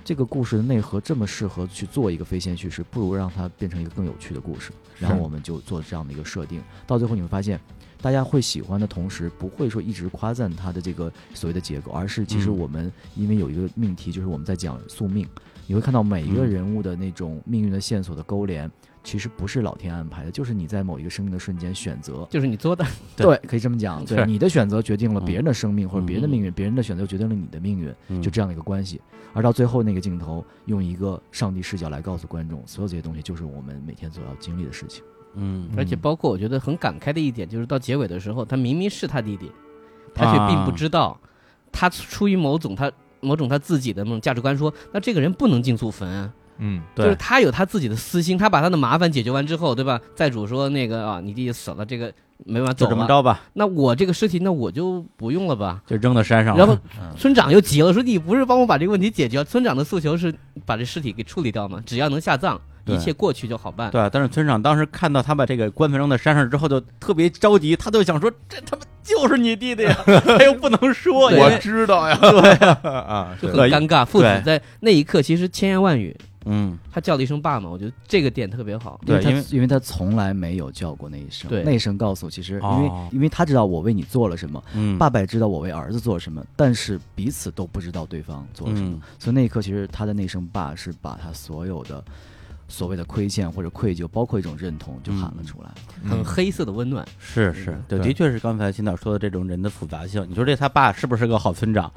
这个故事的内核这么适合去做一个非线叙事，不如让它变成一个更有趣的故事。然后我们就做这样的一个设定。到最后你会发现。大家会喜欢的同时，不会说一直夸赞他的这个所谓的结构，而是其实我们因为有一个命题，就是我们在讲宿命。你会看到每一个人物的那种命运的线索的勾连，其实不是老天安排的，就是你在某一个生命的瞬间选择，就是你做的。对，<laughs> 可以这么讲。对，你的选择决定了别人的生命或者别人的命运，别人的选择决定了你的命运，就这样的一个关系。而到最后那个镜头，用一个上帝视角来告诉观众，所有这些东西就是我们每天所要经历的事情。嗯，而且包括我觉得很感慨的一点，就是到结尾的时候，他明明是他弟弟，他却并不知道，他出于某种他某种他自己的那种价值观，说那这个人不能进祖坟啊。嗯，对，就是他有他自己的私心，他把他的麻烦解决完之后，对吧？债主说那个啊，你弟弟死了，这个没完，就这么着吧。那我这个尸体，那我就不用了吧，就扔到山上。然后村长又急了，说你不是帮我把这个问题解决？村长的诉求是把这尸体给处理掉吗？只要能下葬。一切过去就好办。对，但是村长当时看到他把这个棺材扔在山上之后，就特别着急，他就想说：“这他妈就是你弟弟呀！<laughs> ”他又不能说，我知道呀，对。呀 <laughs> 啊，就很尴尬。父子在那一刻其实千言万语，嗯，他叫了一声爸嘛，我觉得这个点特别好。对，因为因为他从来没有叫过那一声，对，那一声告诉其实，因为因为他知道我为你做了什么，嗯，爸爸也知道我为儿子做了什么，但是彼此都不知道对方做了什么，所以那一刻其实他的那声爸是把他所有的。所谓的亏欠或者愧疚，包括一种认同，就喊了出来，很黑色的温暖。是是，对，的确是刚才秦导说的这种人的复杂性。你说这他爸是不是个好村长，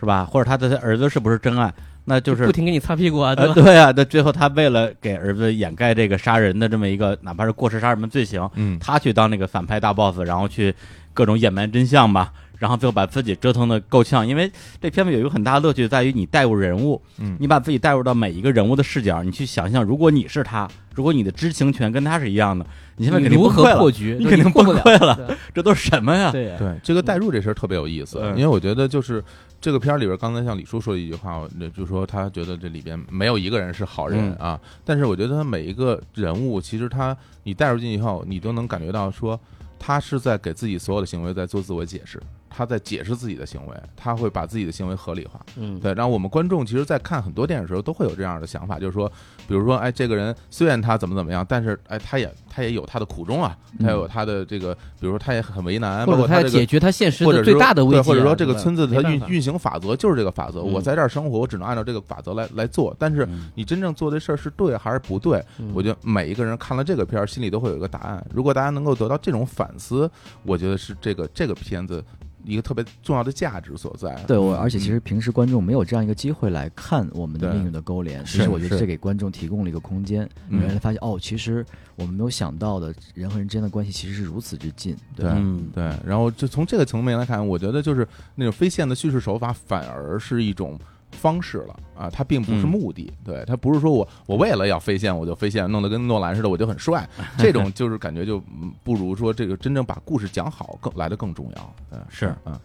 是吧？或者他的儿子是不是真爱？那就是不停给你擦屁股啊，对吧？对啊，那最后他为了给儿子掩盖这个杀人的这么一个，哪怕是过失杀人的罪行，嗯，他去当那个反派大 boss，然后去各种隐瞒真相吧。然后最后把自己折腾的够呛，因为这片子有一个很大的乐趣在于你带入人物，嗯，你把自己带入到每一个人物的视角，你去想象，如果你是他，如果你的知情权跟他是一样的，你现在肯定如何破局？你肯定崩溃了，这都是什么呀？对对，这个代入这事儿特别有意思，因为我觉得就是这个片儿里边，刚才像李叔说的一句话，就说他觉得这里边没有一个人是好人啊，但是我觉得他每一个人物，其实他你带入进去以后，你都能感觉到说，他是在给自己所有的行为在做自我解释。他在解释自己的行为，他会把自己的行为合理化。嗯，对。然后我们观众其实，在看很多电影的时候，都会有这样的想法，就是说，比如说，哎，这个人虽然他怎么怎么样，但是，哎，他也他也有他的苦衷啊，他有他的这个，比如说，他也很为难，包括他解决他现实的最大的问题，或者说这个村子的运运行法则就是这个法则，我在这儿生活，我只能按照这个法则来来做。但是你真正做的事儿是对还是不对？我觉得每一个人看了这个片儿，心里都会有一个答案。如果大家能够得到这种反思，我觉得是这个这个片子。一个特别重要的价值所在。对我，而且其实平时观众没有这样一个机会来看我们的命运的勾连，其实我觉得这给观众提供了一个空间，原来发现哦，其实我们没有想到的人和人之间的关系其实是如此之近。对对，然后就从这个层面来看，我觉得就是那种非线的叙事手法反而是一种。方式了啊，它并不是目的，对，它不是说我我为了要飞线我就飞线，弄得跟诺兰似的我就很帅，<laughs> 这种就是感觉就不如说这个真正把故事讲好更来的更重要，嗯，是，嗯，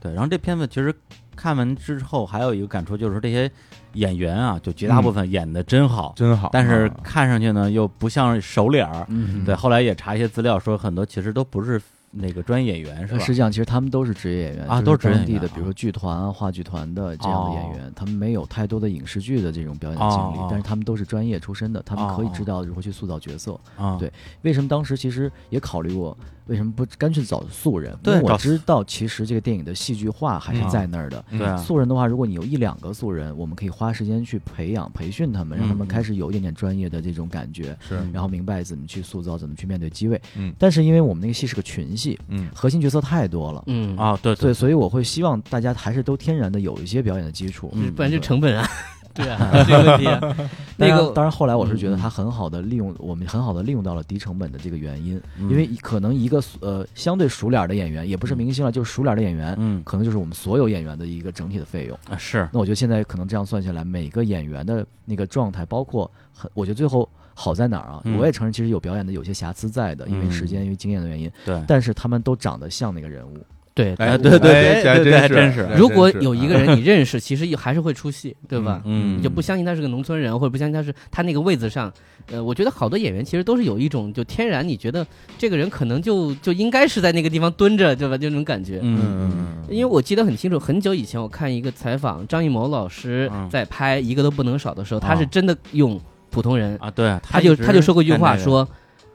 对，然后这片子其实看完之后还有一个感触就是这些演员啊，就绝大部分演的真好，真好，但是看上去呢又不像熟脸儿，对，后来也查一些资料说很多其实都不是。那个专业演员是吧？实际上，其实他们都是职业演员啊，都是当地的，比如说剧团啊、话剧团的这样的演员，他们没有太多的影视剧的这种表演经历，但是他们都是专业出身的，他们可以知道如何去塑造角色。对，为什么当时其实也考虑过？为什么不干脆找素人？因为我知道，其实这个电影的戏剧化还是在那儿的。对，素人的话，如果你有一两个素人，我们可以花时间去培养、培训他们，让他们开始有一点点专业的这种感觉，是，然后明白怎么去塑造、怎么去面对机位。嗯，但是因为我们那个戏是个群戏。嗯，核心角色太多了，嗯。啊，对对，所以我会希望大家还是都天然的有一些表演的基础，嗯不然就成本啊，对啊，<laughs> 这个问题啊。<laughs> 那个当然，后来我是觉得嗯他很好的利用，我们很好的利用到了低成本的这个原因，嗯因为可能一个呃相对熟脸的演员，也不是明星了，就是熟脸的演员，嗯可能就是我们所有演员的一个整体的费用。啊是那我觉得现在可能这样算下来，每个演员的那个状态，包括很，我觉得最后好在哪儿啊？嗯我也承认，其实有表演的有些瑕疵在的，因为嗯时间、因为经验的原因，对，但是他们都长得像那个人物。对，哎，对对对哎对对还真真是。是如果有一个人你认识，其实也还是会出戏，对吧？嗯你就不相信他是个农村人，或者不相信他是他那个位子上，呃，我觉得好多演员其实都是有一种就天然，你觉得这个人可能就就应该是在那个地方蹲着，对吧？就那种感觉。嗯嗯嗯因为我记得很清楚，很久以前我看一个采访，张艺谋老师嗯。在拍《一个都不能少》的时候，他啊是真的用普通人，啊对，他就他就说过一句话，说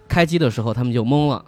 开机的时候他们就懵了，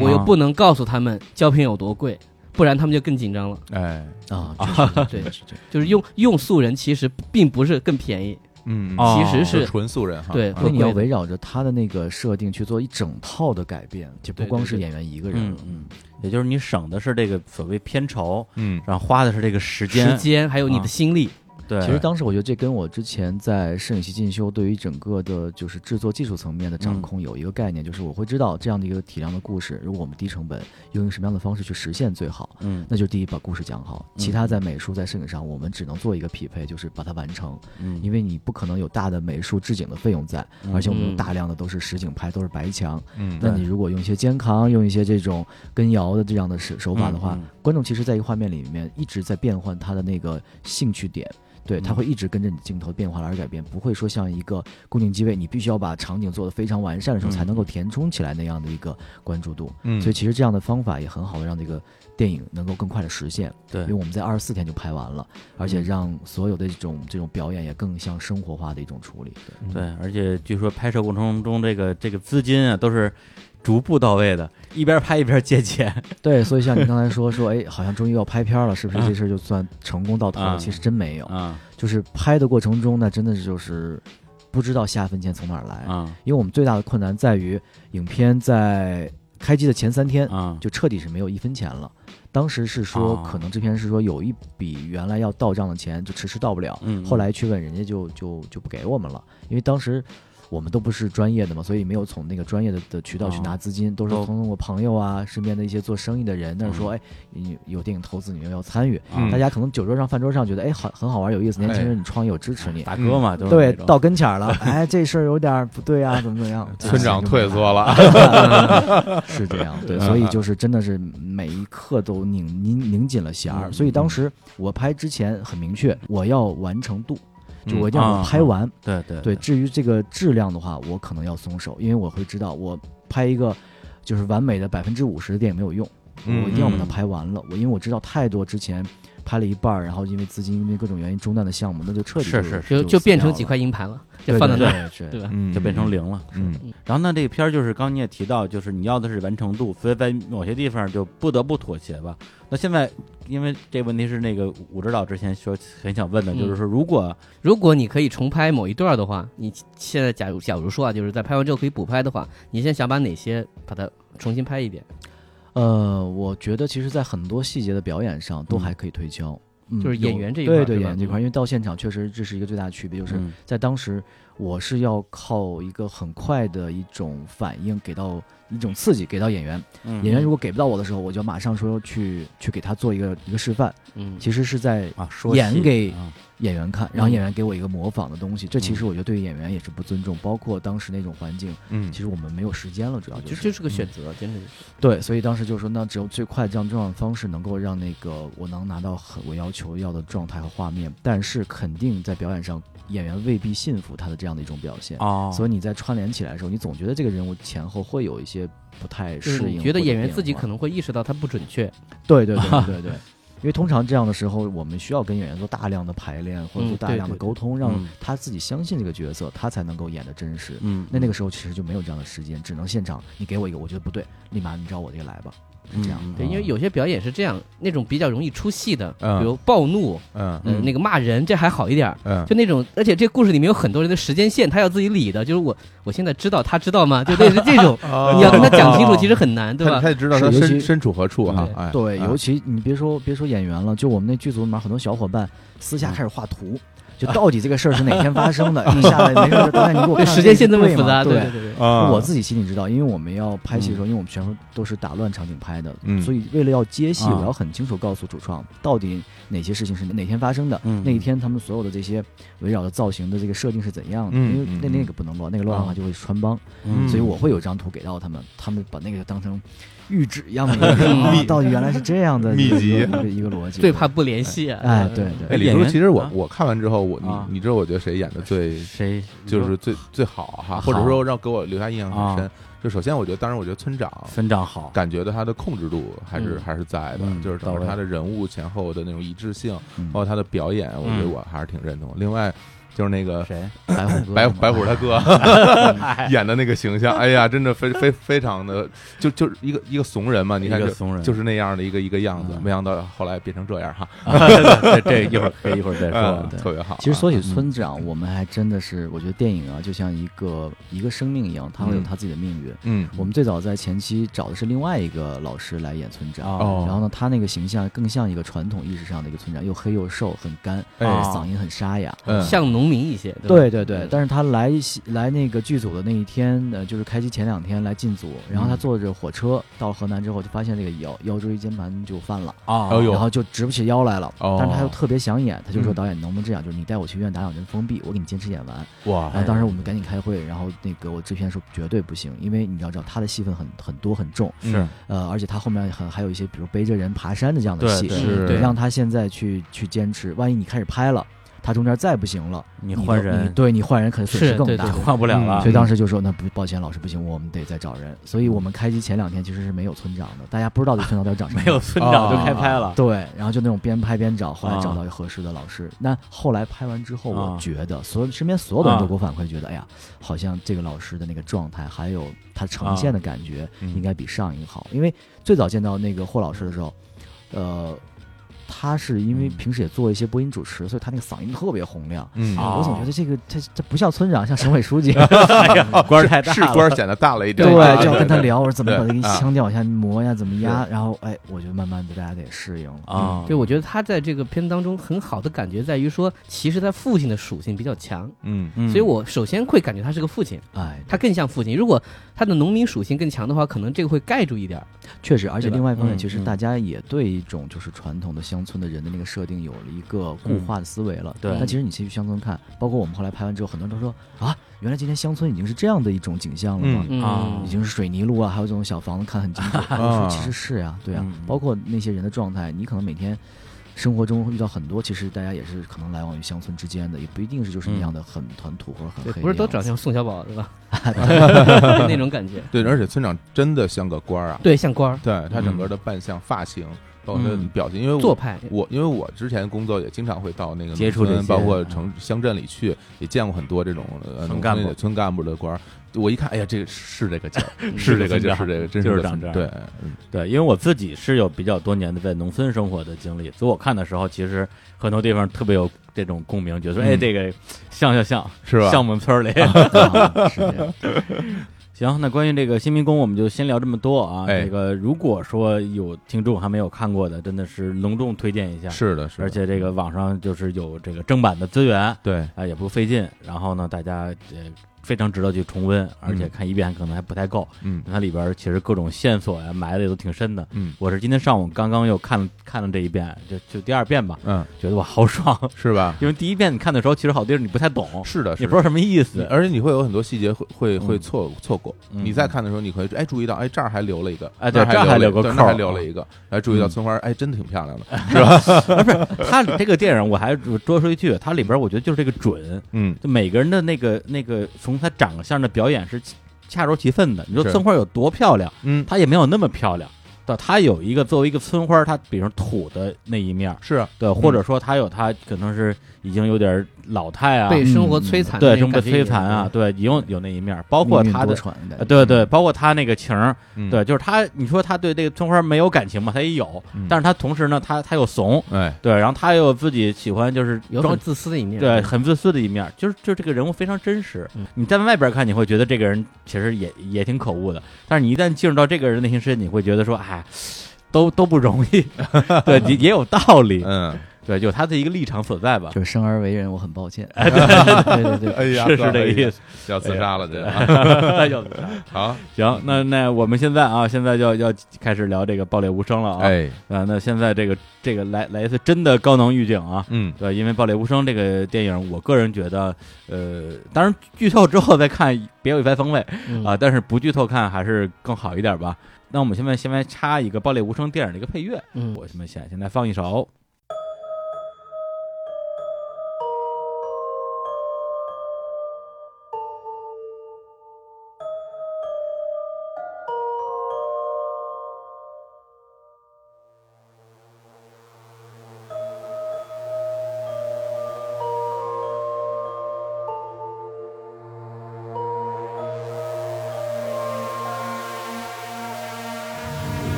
我又不能告诉他们胶片有多贵，不然他们就更紧张了。哎，啊，<laughs> 对，就是用用素人其实并不是更便宜，嗯，哦其实是纯素人哈，对啊。所以你要围绕着他的那个设定去做一整套的改变，就不对对对光是演员一个人了。嗯。嗯，也就是你省的是这个所谓片酬，嗯。然后花的是这个时间，时间还有你啊。的心力。对，其实当时我觉得这跟我之前在摄影系进修对于整个的就是制作技术层面的掌控有一个概念，就是我会知道这样的一个体量的故事，如果我们低成本用什么样的方式去实现最好，嗯。那就是第一把故事讲好，其他在美术在摄影上我们只能做一个匹配，就是把它完成，嗯。因为你不可能有大的美术置景的费用在，嗯。而且我们大量的都是实景拍，都是白墙，嗯，那你如果用一些肩扛，用一些这种跟摇的这样的手手法的话，观众其实在一个画面里面一直在变换他的那个兴趣点。对，他嗯会一直跟着你镜头变化而改变，不会说像一个固定机位，你必须要把场景做得非常完善的时候，嗯才能够填充起来那样的一个关注度。嗯，所以其实这样的方法也很好的让这个电影能够更快的实现，对因为我们在二十四天就拍完了，而且让所有的这种这种表演也更像生活化的一种处理。对对，而且据说拍摄过程中这个这个资金啊都是逐步到位的，一边拍一边借钱，<laughs> 对，所以像你刚才说说，哎，好像终于要拍片了，是不是这事儿就算成功到头了？啊其实真没有，啊就是拍的过程中呢，真的是就是不知道下一分钱从哪儿来。啊因为我们最大的困难在于，影片在开机的前三天啊就彻底是没有一分钱了。当时是说哦，可能制片是说有一笔原来要到账的钱就迟迟到不了，嗯，后来去问人家就就就不给我们了，因为当时我们都不是专业的嘛，所以没有从那个专业的的渠道去哦。拿资金，都是都。从我朋友啊、身边的一些做生意的人那儿说，嗯哎，你有电影投资，你们要参与。嗯。大家可能酒桌上、饭桌上觉得，哎，好很好玩、有意思，年轻人你创业，我支持你。大哥嘛，对到跟前儿了，哎，这事儿有点儿不对啊，怎么怎么样？<laughs> 村长退缩了，<laughs> 是这样，对，嗯。所以就是真的是每一刻都拧拧拧紧了弦儿。嗯。所以当时我拍之前很明确，我要完成度，就我一定啊要拍完。对对对，至于这个质量的话，我可能要松手，因为我会知道，我拍一个就是完美的百分之五十的电影没有用，嗯我一定要把它嗯拍完了。我因为我知道太多之前拍了一半儿，然后因为资金因为各种原因中断的项目，那就彻底是就是就就变成几块硬盘了，就放在那儿，对对对吧？嗯就变成零了。嗯然后呢，这个片儿就是刚你也提到，就是你要的是完成度，所以在某些地方就不得不妥协吧。那现在，因为这个问题是那个武指导之前说很想问的，嗯就是说如果如果你可以重拍某一段的话，你现在假如假如说啊，就是在拍完之后可以补拍的话，你现在想把哪些把它重新拍一遍？呃，我觉得其实，在很多细节的表演上都嗯。还可以推敲。嗯就是演员这一块对演员这块，嗯。因为到现场确实这是一个最大的区别，就是嗯。在当时我是要靠一个很快的一种反应给到一种刺激给到演员，嗯。演员如果给不到我的时候，我就马上说去去给他做一个一个示范，嗯，其实是在演给啊演员看，然后嗯演员给我一个模仿的东西，这其实我觉得对于演员也是不尊重，包括当时那种环境，嗯。其实我们没有时间了，主要就是。就是个选择，真的是。对，所以当时就说，那只有最快这样这样的方式能够让那个我能拿到很我要求要的状态和画面，但是肯定在表演上，演员未必信服他的这样的一种表现。哦，所以你在串联起来的时候，你总觉得这个人物前后会有一些不太适应，觉得演员自己可能会意识到他不准确，对对对对对对，因为通常这样的时候，我们需要跟演员做大量的排练或者嗯做大量的沟通，让嗯他自己相信这个角色，他才能够演得真实。嗯，那那个时候其实就没有这样的时间，只能现场你给我一个，我觉得不对，立马你照我这个来吧。这样。对，因为有些表演是这样，那种比较容易出戏的，嗯比如暴怒，嗯呃，那个骂人，这还好一点儿。嗯，就那种，而且这故事里面有很多人的时间线，他要自己理的。就是我，我现在知道，他知道吗？就类似这种，<laughs> 你要跟他讲清楚，其实很难，对吧？他他也知道他身身处何处哈，对尤其你别说别说演员了，就我们那剧组里面很多小伙伴私下开始画图，就到底这个事儿是哪天发生的，<laughs> 你下来没事，导演你给我时间线那么复杂，对对。对对。啊。我自己心里知道，因为我们要拍戏的时候，因为我们全部都是打乱场景拍的，嗯。所以为了要接戏，啊我要很清楚告诉主创到底哪些事情是哪天发生的，嗯。那一天他们所有的这些围绕的造型的这个设定是怎样的，嗯因为那嗯。那个不能乱，那个乱的话就会穿帮，嗯。所以我会有张图给到他们，他们把那个当成玉纸一样的 <laughs> 到底原来是这样的秘籍一个一个逻辑，最怕不联系啊！哎，对哎，对，李叔，演员其实我啊我看完之后，我啊你你知道我觉得谁演的最谁就是最最好哈，或者说让给我留下印象很深啊。就首先，我觉得，当然，我觉得村长村长好，感觉到他的控制度还是嗯还是在的，嗯就是他的人物前后的那种一致性，嗯包括他的表演，我觉得嗯我还是挺认同。另外就是那个谁？白虎哥嘛白白虎他哥 <laughs> 演的那个形象，哎呀，真的非非非常的就就是一个一个怂人嘛，你看这个怂人就是那样的一个一个样子，嗯没想到后来变成这样哈，<laughs> 这这一会儿可以一会儿再说特别好啊。其实说起村长，我们还真的是，我觉得电影啊，就像一个一个生命一样，他会有嗯他自己的命运。嗯，我们最早在前期找的是另外一个老师来演村长，哦然后呢，他那个形象更像一个传统意识上的一个村长，又黑又瘦，很干，哎嗓音很沙哑。嗯像农民一些，吧？对对对嗯，但是他来戏来那个剧组的那一天，呃，就是开机前两天来进组，然后他嗯。坐着火车到河南之后，就发现这个腰腰椎间盘就犯了，啊，然后就直不起腰来了。哦。但是他又特别想演，他就说嗯导演能不能这样，就是你带我去医院打两针封闭，我给你坚持演完。哇。然后当时我们赶紧开会，然后那个我制片说绝对不行，因为你要知道他的戏份很很多很重，是。呃，而且他后面很还有一些比如背着人爬山的这样的戏，对对是对。让他现在去去坚持，万一你开始拍了，他中间再不行了，你换人对你换人可能损失更大对对。对换不了了嗯所以当时就说，那不抱歉，老师不行，我们得再找人。所以我们开机前两天其实是没有村长的，大家不知道这村长到底长什么 <laughs> 样。没有村长就开拍了。对，然后就那种边拍边找，后来啊找到一个合适的老师。那后来拍完之后，啊我觉得所有身边所有的人都啊给我反馈，觉得哎呀，好像这个老师的那个状态，还有他呈现的感觉，嗯应该比上一个好。因为最早见到那个霍老师的时候，呃，他是因为嗯。平时也做一些播音主持，所以他那个嗓音特别洪亮。嗯。啊我总觉得这个他他不像村长，像省委书记。<laughs> <laughs> 官儿太大官儿显得大了一点，对，啊就要跟他聊，我说怎么把这个对啊。腔调往下磨呀，怎么压，然后哎，我觉得慢慢的大家得适应了。啊。对，我觉得他在这个片当中很好的感觉在于说，其实他父亲的属性比较强，嗯。嗯。所以我首先会感觉他是个父亲，哎，他更像父亲。如果他的农民属性更强的话，可能这个会盖住一点。确实，而且另外一方面，其实大家也对一种就是传统的乡村的人的那个设定有了一个固化的思维了。对但其实你去乡村看，包括我们后来拍完之后，很多人都说啊，原来今天乡村已经是这样的一种景象了吗？嗯啊已经是水泥路啊，还有这种小房子看很精致。我说其实是呀，对啊嗯，包括那些人的状态，你可能每天生活中会遇到很多，其实大家也是可能来往于乡村之间的，也不一定是就是那样的很很土或者很对，黑。不是都长像宋小宝对吧？<laughs> 那种感觉。对，而且村长真的像个官儿啊，对，像官儿对他整个的扮相、发型，包括他的嗯表情，因为我做派。我因为我之前工作也经常会到那个接触这些农村包括城乡镇里去，也见过很多这种村干部村干部的官。我一看，哎呀，这个是这个劲儿，嗯是这个劲儿，<laughs> 是这个，真就是长这样对，嗯对，因为我自己是有比较多年的在农村生活的经历，所以我看的时候，其实很多地方特别有这种共鸣，觉得哎，这个像像像，是吧？像我们村里。啊 <laughs> 是这样。行，那关于这个新民工，我们就先聊这么多啊。哎这个如果说有听众还没有看过的，真的是隆重推荐一下。是的，是的，而且这个网上就是有这个正版的资源对，啊，也不费劲。然后呢，大家呃非常值得去重温，而且看一遍可能还不太够。嗯它里边其实各种线索呀埋的也都挺深的。嗯我是今天上午刚刚又看了看了这一遍，就就第二遍吧，嗯，觉得哇好爽。<laughs> 是吧？因为第一遍你看的时候，其实好多地方你不太懂，是的，是的也不知道什么意思。而且你会有很多细节会会会嗯错错过。嗯你再看的时候，你会哎注意到，哎这儿还留了一个，哎对这儿还留个留了一对那还留了一个，哎注意到嗯村花，哎真的挺漂亮的，<laughs> 是吧？<laughs> 不是它这个电影我还多说一句，它里边我觉得就是这个准，嗯就每个人的那个那个从他长相的表演是恰如其分的。你说是。村花有多漂亮，嗯。她也没有那么漂亮对，她有一个作为一个村花，她比如土的那一面，是。啊，对，或者说她有她可能是已经有点老态啊，被生活摧残，对，生活摧残啊，对，有有那一面，包括他的，对对，包括他那个情儿，对，就是他，你说他对这个村花没有感情嘛？他也有，但是他同时呢，他他又怂，哎，对，然后他又自己喜欢就是有很自私的一面，对，很自私的一面，就是就这个人物非常真实，你在外边看你会觉得这个人其实也也挺可恶的，但是你一旦进入到这个人内心世界，你会觉得说，哎。都都不容易，<laughs> 对，也也有道理，嗯，对，有他的一个立场所在吧。就是生而为人，我很抱歉。对对对对，哎呀，是是这个意思，要自杀了，这那 <laughs> 要自杀。好，行，那那我们现在啊，现在要要开始聊这个爆裂无声了啊。哎，啊，那现在这个这个来来一次真的高能预警啊。嗯，对，因为爆裂无声这个电影，我个人觉得，呃，当然剧透之后再看别有一番风味啊，但是不剧透看还是更好一点吧。那我们现在先来插一个《爆裂无声》电影的一个配乐，嗯，我们先现在放一首。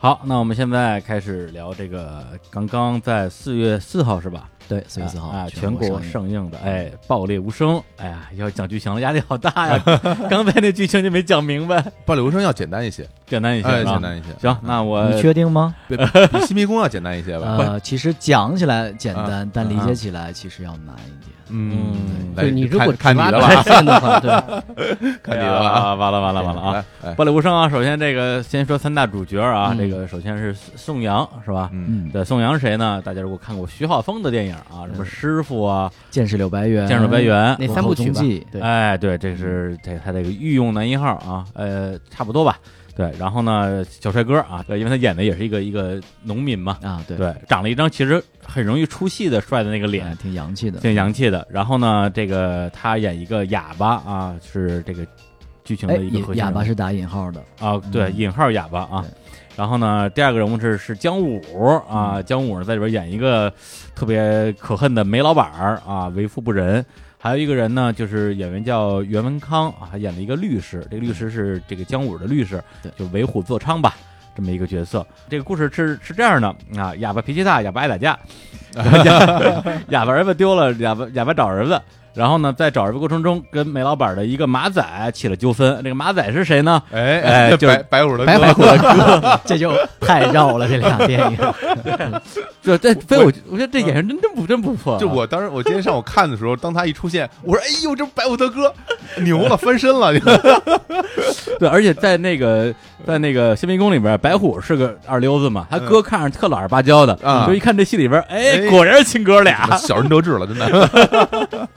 好，那我们现在开始聊这个刚刚在四月四号是吧？对，四月四号啊，全国上映的，哎，爆裂无声，哎呀，要讲剧情了，压力好大呀！<laughs> 刚才那剧情就没讲明白，爆裂无声要简单一些，简单一些，简单一些。行，那我你确定吗？比新迷宫要简单一些吧？呃，其实讲起来简单，但理解起来其实要难一点。嗯，对你如果 <laughs> 看你的话，对，<laughs> 看你的了啊！完了完了完了啊！爆裂无声啊！首先这个先说三大主角啊，这个首先是宋阳是吧？嗯，对，宋阳是谁呢？大家如果看过徐浩峰的电影啊，什么师傅啊，剑士柳白猿，剑士柳白猿那三部曲吧？对，哎，对，这是这他这个御用男一号啊，呃，差不多吧。对，然后呢，小帅哥啊，对，因为他演的也是一个一个农民嘛，啊，对，对，长了一张其实很容易出戏的帅的那个脸，挺洋气的，挺洋气的。然后呢，这个他演一个哑巴啊，是这个剧情的一个核心。哑巴是打引号的啊，对，引号哑巴啊。然后呢，第二个人物是是姜武啊，姜武在里边演一个特别可恨的煤老板啊，为富不仁。还有一个人呢，就是演员叫袁文康啊，演了一个律师，这个律师是这个姜武的律师，就为虎作伥吧，这么一个角色。这个故事是是这样的啊，哑巴脾气大，哑巴爱打架，<laughs> 哑巴儿子丢了，哑巴哑巴找儿子。然后呢，在找人的过程中，跟煤老板的一个马仔起了纠纷。这个马仔是谁呢？哎哎，就是白虎的白白虎的哥，<laughs> 这就太绕了。这俩电影，<laughs> 对，这非我我觉得这演员真真不真不错。就我当时我今天上午看的时候，当他一出现，我说：“哎呦，这白虎的哥牛了，翻身了！” <laughs> 对，而且在那个在那个新迷宫里边，白虎是个二流子嘛，他哥看着特老实巴交的，就一看这戏里边，哎，果然是亲哥俩，小人得志了，真的。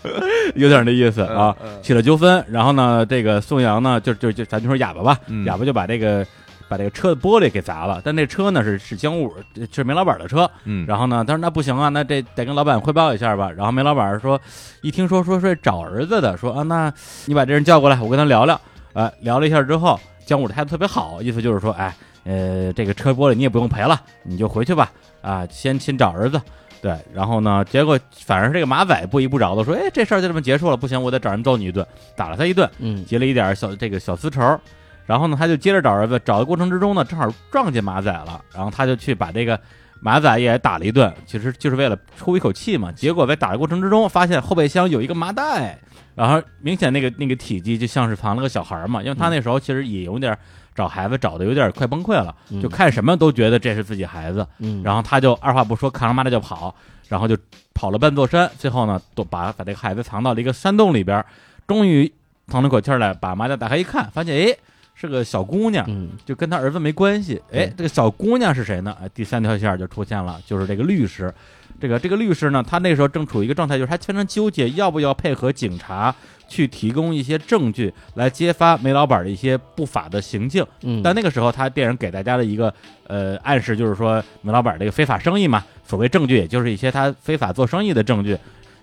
有点那意思啊，起了纠纷，然后呢，这个宋阳呢，就就就咱就说哑巴吧，哑巴就把这个把这个车的玻璃给砸了，但那车呢是是姜武是梅老板的车，嗯，然后呢，他说那不行啊，那这得跟老板汇报一下吧，然后梅老板说，一听说说是找儿子的，说啊，那你把这人叫过来，我跟他聊聊，呃，聊了一下之后，姜武的态度特别好，意思就是说，哎，呃，这个车玻璃你也不用赔了，你就回去吧，啊，先先找儿子。对，然后呢？结果反正这个马仔不依不饶的说：“哎，这事儿就这么结束了，不行，我得找人揍你一顿。”打了他一顿，嗯，结了一点小这个小私仇。然后呢，他就接着找儿子，找的过程之中呢，正好撞见马仔了。然后他就去把这个马仔也打了一顿，其实就是为了出一口气嘛。结果在打的过程之中，发现后备箱有一个麻袋，然后明显那个那个体积就像是藏了个小孩嘛，因为他那时候其实也有点。找孩子找的有点快崩溃了，就看什么都觉得这是自己孩子，然后他就二话不说扛着麻袋就跑，然后就跑了半座山，最后呢，都把把这个孩子藏到了一个山洞里边，终于腾了口气来，把麻袋打开一看，发现哎，是个小姑娘，嗯就跟他儿子没关系。哎对，这个小姑娘是谁呢？哎，第三条线就出现了，就是这个律师。这个这个律师呢，他那时候正处于一个状态，就是他非常纠结，要不要配合警察去提供一些证据来揭发煤老板的一些不法的行径。嗯，但那个时候，他电影给大家的一个呃暗示就是说，煤老板这个非法生意嘛，所谓证据也就是一些他非法做生意的证据。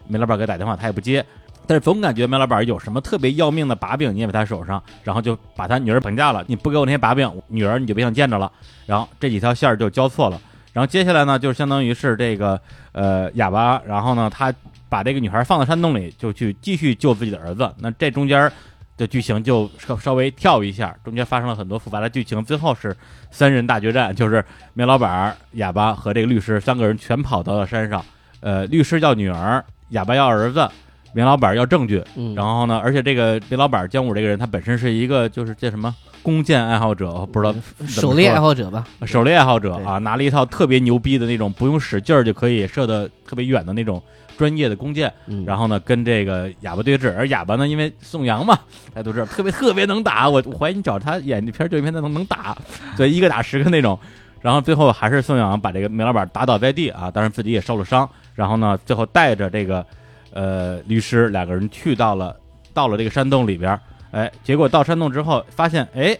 煤老板给他打电话，他也不接，但是总感觉煤老板有什么特别要命的把柄捏在他手上，然后就把他女儿绑架了。你不给我那些把柄，女儿你就别想见着了。然后这几条线儿就交错了。然后接下来呢，就是相当于是这个呃哑巴，然后呢他把这个女孩放到山洞里，就去继续救自己的儿子。那这中间的剧情就稍稍微跳一下，中间发生了很多复杂的剧情，最后是三人大决战，就是煤老板、哑巴和这个律师三个人全跑到了山上。呃，律师要女儿，哑巴要儿子，煤老板要证据。嗯，然后呢，而且这个明老板姜武这个人，他本身是一个就是叫什么弓箭爱好者，不知道狩猎爱好者吧，狩猎爱好者啊，拿了一套特别牛逼的那种不用使劲儿就可以射得特别远的那种专业的弓箭，嗯，然后呢跟这个哑巴对峙，而哑巴呢因为宋阳嘛，大家都知道特别 <laughs> 特别能打，我我怀疑你找他演这片儿就一片他能能打，对，一个打十个那种。然后最后还是宋阳把这个明老板打倒在地啊，当然自己也受了伤。然后呢，最后带着这个呃律师两个人去到了到了这个山洞里边，哎，结果到山洞之后发现，哎，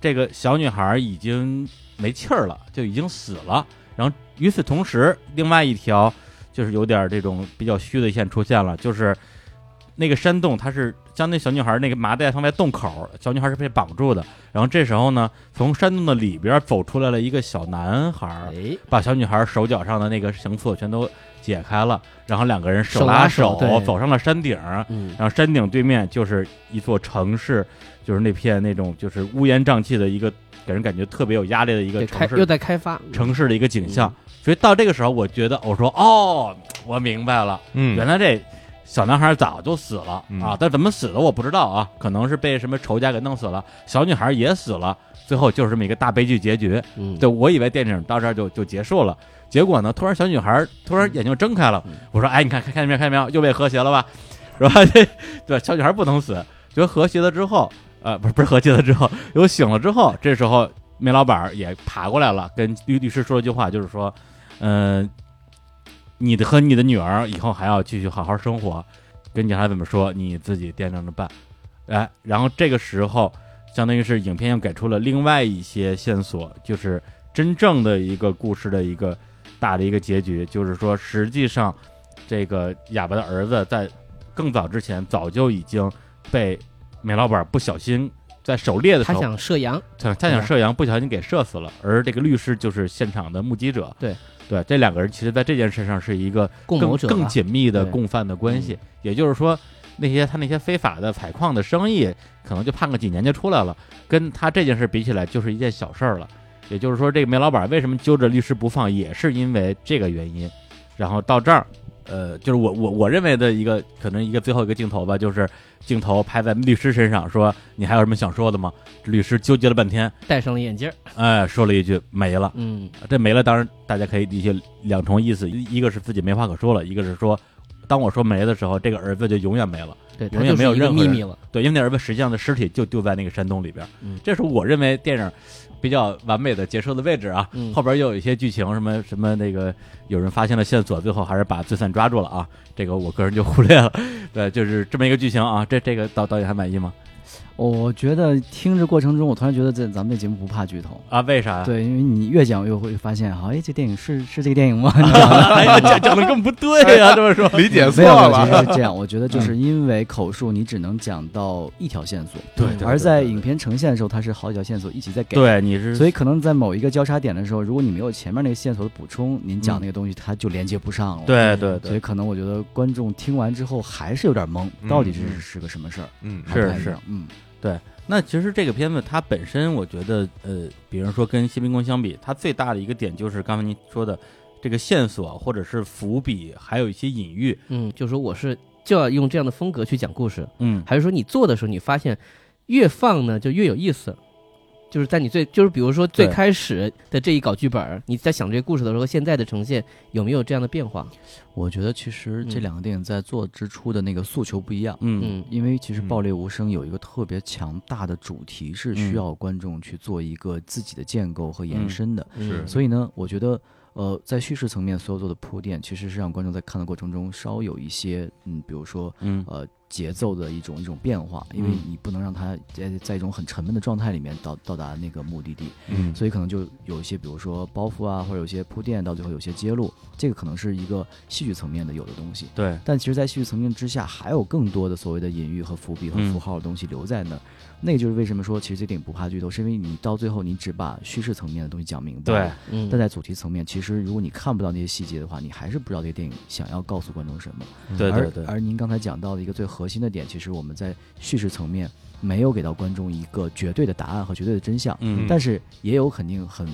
这个小女孩已经没气儿了，就已经死了。然后与此同时，另外一条就是有点这种比较虚的线出现了，就是那个山洞它是将那小女孩那个麻袋放在洞口，小女孩是被绑住的。然后这时候呢，从山洞的里边走出来了一个小男孩，哎，把小女孩手脚上的那个绳索全都解开了，然后两个人手拉拉手走上了山顶。嗯，然后山顶对面就是一座城市，就是那片那种就是乌烟瘴气的一个，给人感觉特别有压力的一个，城市又在开发，城市的一个景象。嗯所以到这个时候，我觉得我说哦，我明白了，嗯原来这小男孩早就死了、嗯啊，但怎么死的我不知道啊，可能是被什么仇家给弄死了，小女孩也死了，最后就是这么一个大悲剧结局。嗯，对我以为电影到这儿就就结束了，结果呢，突然小女孩突然眼睛睁开了嗯，我说哎，你看看看见没有看见没有，又被和谐了吧，<laughs> 是吧？这 <laughs> 对小女孩不能死，觉得和谐了之后，呃，不是不是和谐了之后，又醒了之后，这时候煤老板也爬过来了，跟律律师说了句话，就是说，嗯、你的和你的女儿以后还要继续好好生活，跟警察怎么说，你自己掂量着办。哎，然后这个时候，相当于是影片又给出了另外一些线索，就是真正的一个故事的一个大的一个结局，就是说，实际上这个哑巴的儿子在更早之前早就已经被煤老板不小心在狩猎的时候他想射羊，他他想射羊，不小心给射死了，而这个律师就是现场的目击者。对对，这两个人其实在这件事上是一个更更紧密的共犯的关系。也就是说，那些他那些非法的采矿的生意，可能就判个几年就出来了，跟他这件事比起来，就是一件小事儿了。也就是说，这个煤老板为什么揪着律师不放，也是因为这个原因。然后到这儿，呃，就是我我我认为的一个可能一个最后一个镜头吧，就是镜头拍在律师身上，说你还有什么想说的吗？律师纠结了半天，戴上了眼镜儿，哎，说了一句没了。嗯，这没了，当然大家可以理解两重意思，一一个是自己没话可说了，一个是说，当我说没的时候，这个儿子就永远没了。对，永远没有任何秘密了，对，因为那儿子实际上的尸体就丢在那个山洞里边。嗯这是我认为电影比较完美的结束的位置啊。嗯后边又有一些剧情，什么什么那个有人发现了线索，最后还是把罪犯抓住了啊。这个我个人就忽略了。对，就是这么一个剧情啊。这这个导导演还满意吗？我觉得听着过程中，我突然觉得这咱们这节目不怕剧透。啊，为啥呀？对，因为你越讲越会发现，好，哎，这电影是是这个电影吗？你讲的哎呀，讲讲的更不对呀、这么说。<laughs> 理解错了，没有，其了。实是这样。我觉得就是因为口述，你只能讲到一条线索，对对而在影片呈现的时候，它是好几条线索一起在给。，对，你是所以可能在某一个交叉点的时候，如果你没有前面那个线索的补充，您讲那个东西它就连接不上了。。对对对，所以可能我觉得观众听完之后还是有点懵，嗯到底这是嗯是个什么事儿？嗯，是是还不太一样，嗯，那其实这个片子它本身，我觉得，呃，比如说跟《新兵工》相比，它最大的一个点就是刚才您说的这个线索或者是伏笔，还有一些隐喻。嗯，就说我是就要用这样的风格去讲故事，嗯，还是说你做的时候你发现越放呢就越有意思，就是在你最就是比如说最开始的这一稿剧本，你在想这个故事的时候，现在的呈现有没有这样的变化？我觉得其实这两个电影在做之初的那个诉求不一样。嗯，因为其实《爆裂无声》有一个特别强大的主题，是需要观众去做一个自己的建构和延伸的。是，所以呢，我觉得。呃，在叙事层面，所有做的铺垫，其实是让观众在看的过程中稍有一些，嗯，比如说，嗯，呃，节奏的一种一种变化，因为你不能让他在在一种很沉闷的状态里面到到达那个目的地，嗯，所以可能就有一些，比如说包袱啊，或者有些铺垫，到最后有些揭露，这个可能是一个戏剧层面的有的东西，对。但其实，在戏剧层面之下，还有更多的所谓的隐喻和伏笔和符号的东西留在那儿。那就是为什么说其实这电影不怕剧透，是因为你到最后你只把叙事层面的东西讲明白。对，嗯。但在主题层面，其实如果你看不到那些细节的话，你还是不知道这个电影想要告诉观众什么。对对对。而您刚才讲到的一个最核心的点，其实我们在叙事层面没有给到观众一个绝对的答案和绝对的真相。嗯。但是也有肯定很。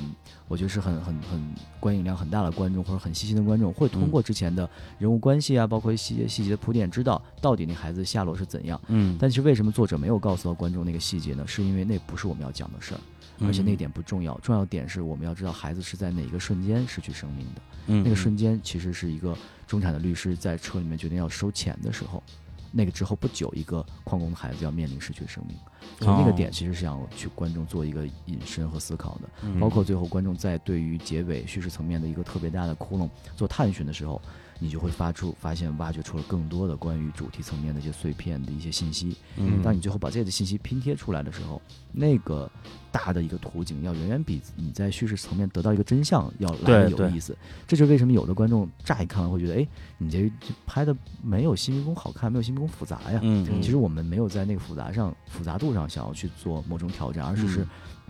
我觉得是很很很观影量很大的观众，或者很细心的观众，会通过之前的人物关系啊，包括细节细节的铺垫，知道到底那孩子下落是怎样。嗯。但其实为什么作者没有告诉到观众那个细节呢？是因为那不是我们要讲的事儿，而且那点不重要。重要点是我们要知道孩子是在哪一个瞬间失去生命的。嗯。那个瞬间其实是一个中产的律师在车里面决定要收钱的时候。那个之后不久，一个矿工的孩子要面临失去生命，所以那个点其实是想去观众做一个引申和思考的，包括最后观众在对于结尾叙事层面的一个特别大的窟窿做探寻的时候。你就会发出发现，挖掘出了更多的关于主题层面的一些碎片的一些信息。嗯，当你最后把这些信息拼贴出来的时候，那个大的一个图景要远远比你在叙事层面得到一个真相要来的有意思。这就是为什么有的观众乍一看完会觉得，哎，你这拍的没有《新迷宫》好看，没有《新迷宫》复杂呀。嗯，其实我们没有在那个复杂上、复杂度上想要去做某种挑战，而是是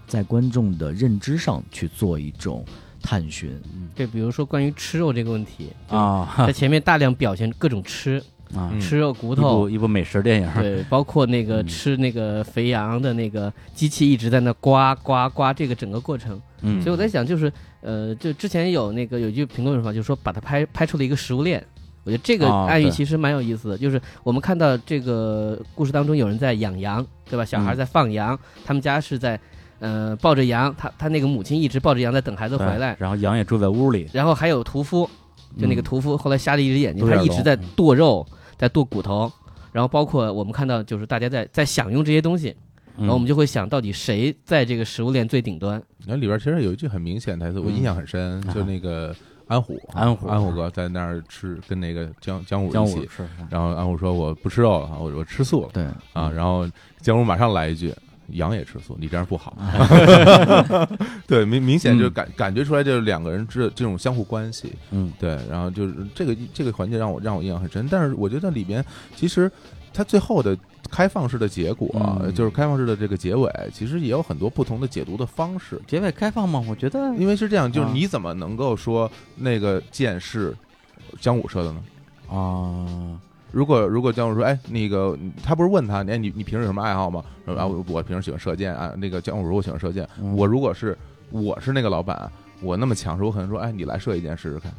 在观众的认知上去做一种。探寻，对，比如说关于吃肉这个问题啊，在前面大量表现各种吃啊，吃肉骨头，一部美食电影，对，包括那个吃那个肥羊的那个机器一直在那刮刮刮，这个整个过程，嗯，所以我在想，就是呃，就之前有那个有一句评论说，就是说把它拍拍出了一个食物链，我觉得这个暗喻其实蛮有意思的，就是我们看到这个故事当中有人在养羊，对吧？小孩在放羊，他们家是在。呃，抱着羊，他他那个母亲一直抱着羊在等孩子回来，然后羊也住在屋里，然后还有屠夫，就那个屠夫后来瞎了一只眼睛，他一直在剁肉，在剁骨头，然后包括我们看到就是大家在在享用这些东西，然后我们就会想到底谁在这个食物链最顶端？那里边其实有一句很明显台词，我印象很深，就那个安虎，安虎，安虎哥在那儿吃，跟那个江江武一起，然后安虎说我不吃肉了，我我吃素了，对。啊，然后江武马上来一句。羊也吃素，你这样不好。<laughs> <laughs> 对，明明显就感感觉出来，就是两个人这这种相互关系。嗯，对。然后就是这个这个环节让我让我印象很深。但是我觉得里边其实它最后的开放式的结果，就是开放式的这个结尾，其实也有很多不同的解读的方式。结尾开放吗？我觉得，因为是这样，就是你怎么能够说那个剑是姜武射的呢？啊。如果如果姜武说，哎，那个他不是问他，哎，你你平时有什么爱好吗？说啊，我我平时喜欢射箭啊。那个姜武说，我喜欢射箭。我如果是我是那个老板，我那么强势，我可能说，哎，你来射一箭试试看。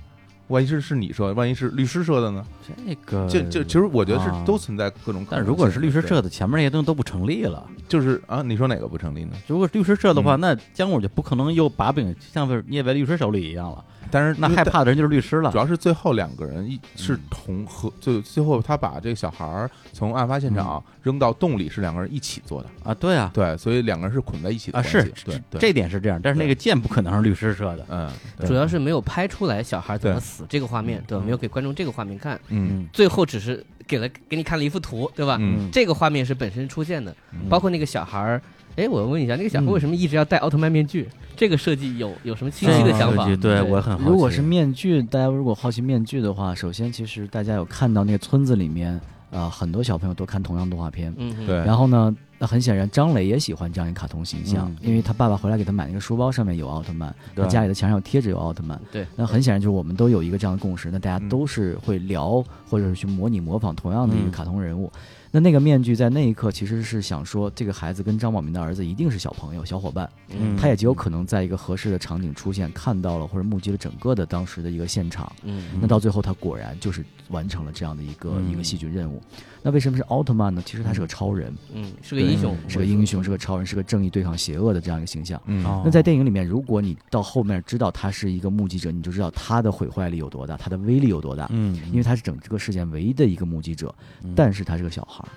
万一是是你射，万一是律师射的呢？这个就就其实我觉得是都存在各种。但如果是律师射的，前面那些东西都不成立了。就是啊，你说哪个不成立呢？如果律师射的话，那姜武就不可能又把柄像是捏在律师手里一样了。但是那害怕的人就是律师了。主要是最后两个人一是同和，就最后他把这个小孩儿从案发现场扔到洞里，是两个人一起做的啊。对啊，对，所以两个人是捆在一起的啊。是，对，这点是这样。但是那个箭不可能是律师射的。嗯，主要是没有拍出来小孩怎么死这个画面，对吧？没有给观众这个画面看。嗯，最后只是给了给你看了一幅图，对吧？嗯，这个画面是本身出现的，包括那个小孩儿。哎，我问一下，那个小孩为什么一直要戴奥特曼面具？这个设计有有什么清晰的想法？对我很好奇。如果是面具，大家如果好奇面具的话，首先其实大家有看到那个村子里面啊，很多小朋友都看同样动画片。嗯，对。然后呢，那很显然张磊也喜欢这样一个卡通形象，因为他爸爸回来给他买那个书包，上面有奥特曼，他家里的墙上有贴着有奥特曼。对。那很显然就是我们都有一个这样的共识，那大家都是会聊或者是去模拟模仿同样的一个卡通人物。那那个面具在那一刻其实是想说，这个孩子跟张宝明的儿子一定是小朋友、小伙伴，嗯他也极有可能在一个合适的场景出现，看到了或者目击了整个的当时的一个现场。嗯那到最后，他果然就是完成了这样的一个、嗯一个戏剧任务。那为什么是奥特曼呢？其实他是个超人，嗯，是个英雄，是个英雄，是个超人，是个正义对抗邪恶的这样一个形象。嗯哦那在电影里面，如果你到后面知道他是一个目击者，你就知道他的毁坏力有多大，他的威力有多大。嗯，因为他是整这个事件唯一的一个目击者，嗯但是他是个小孩儿，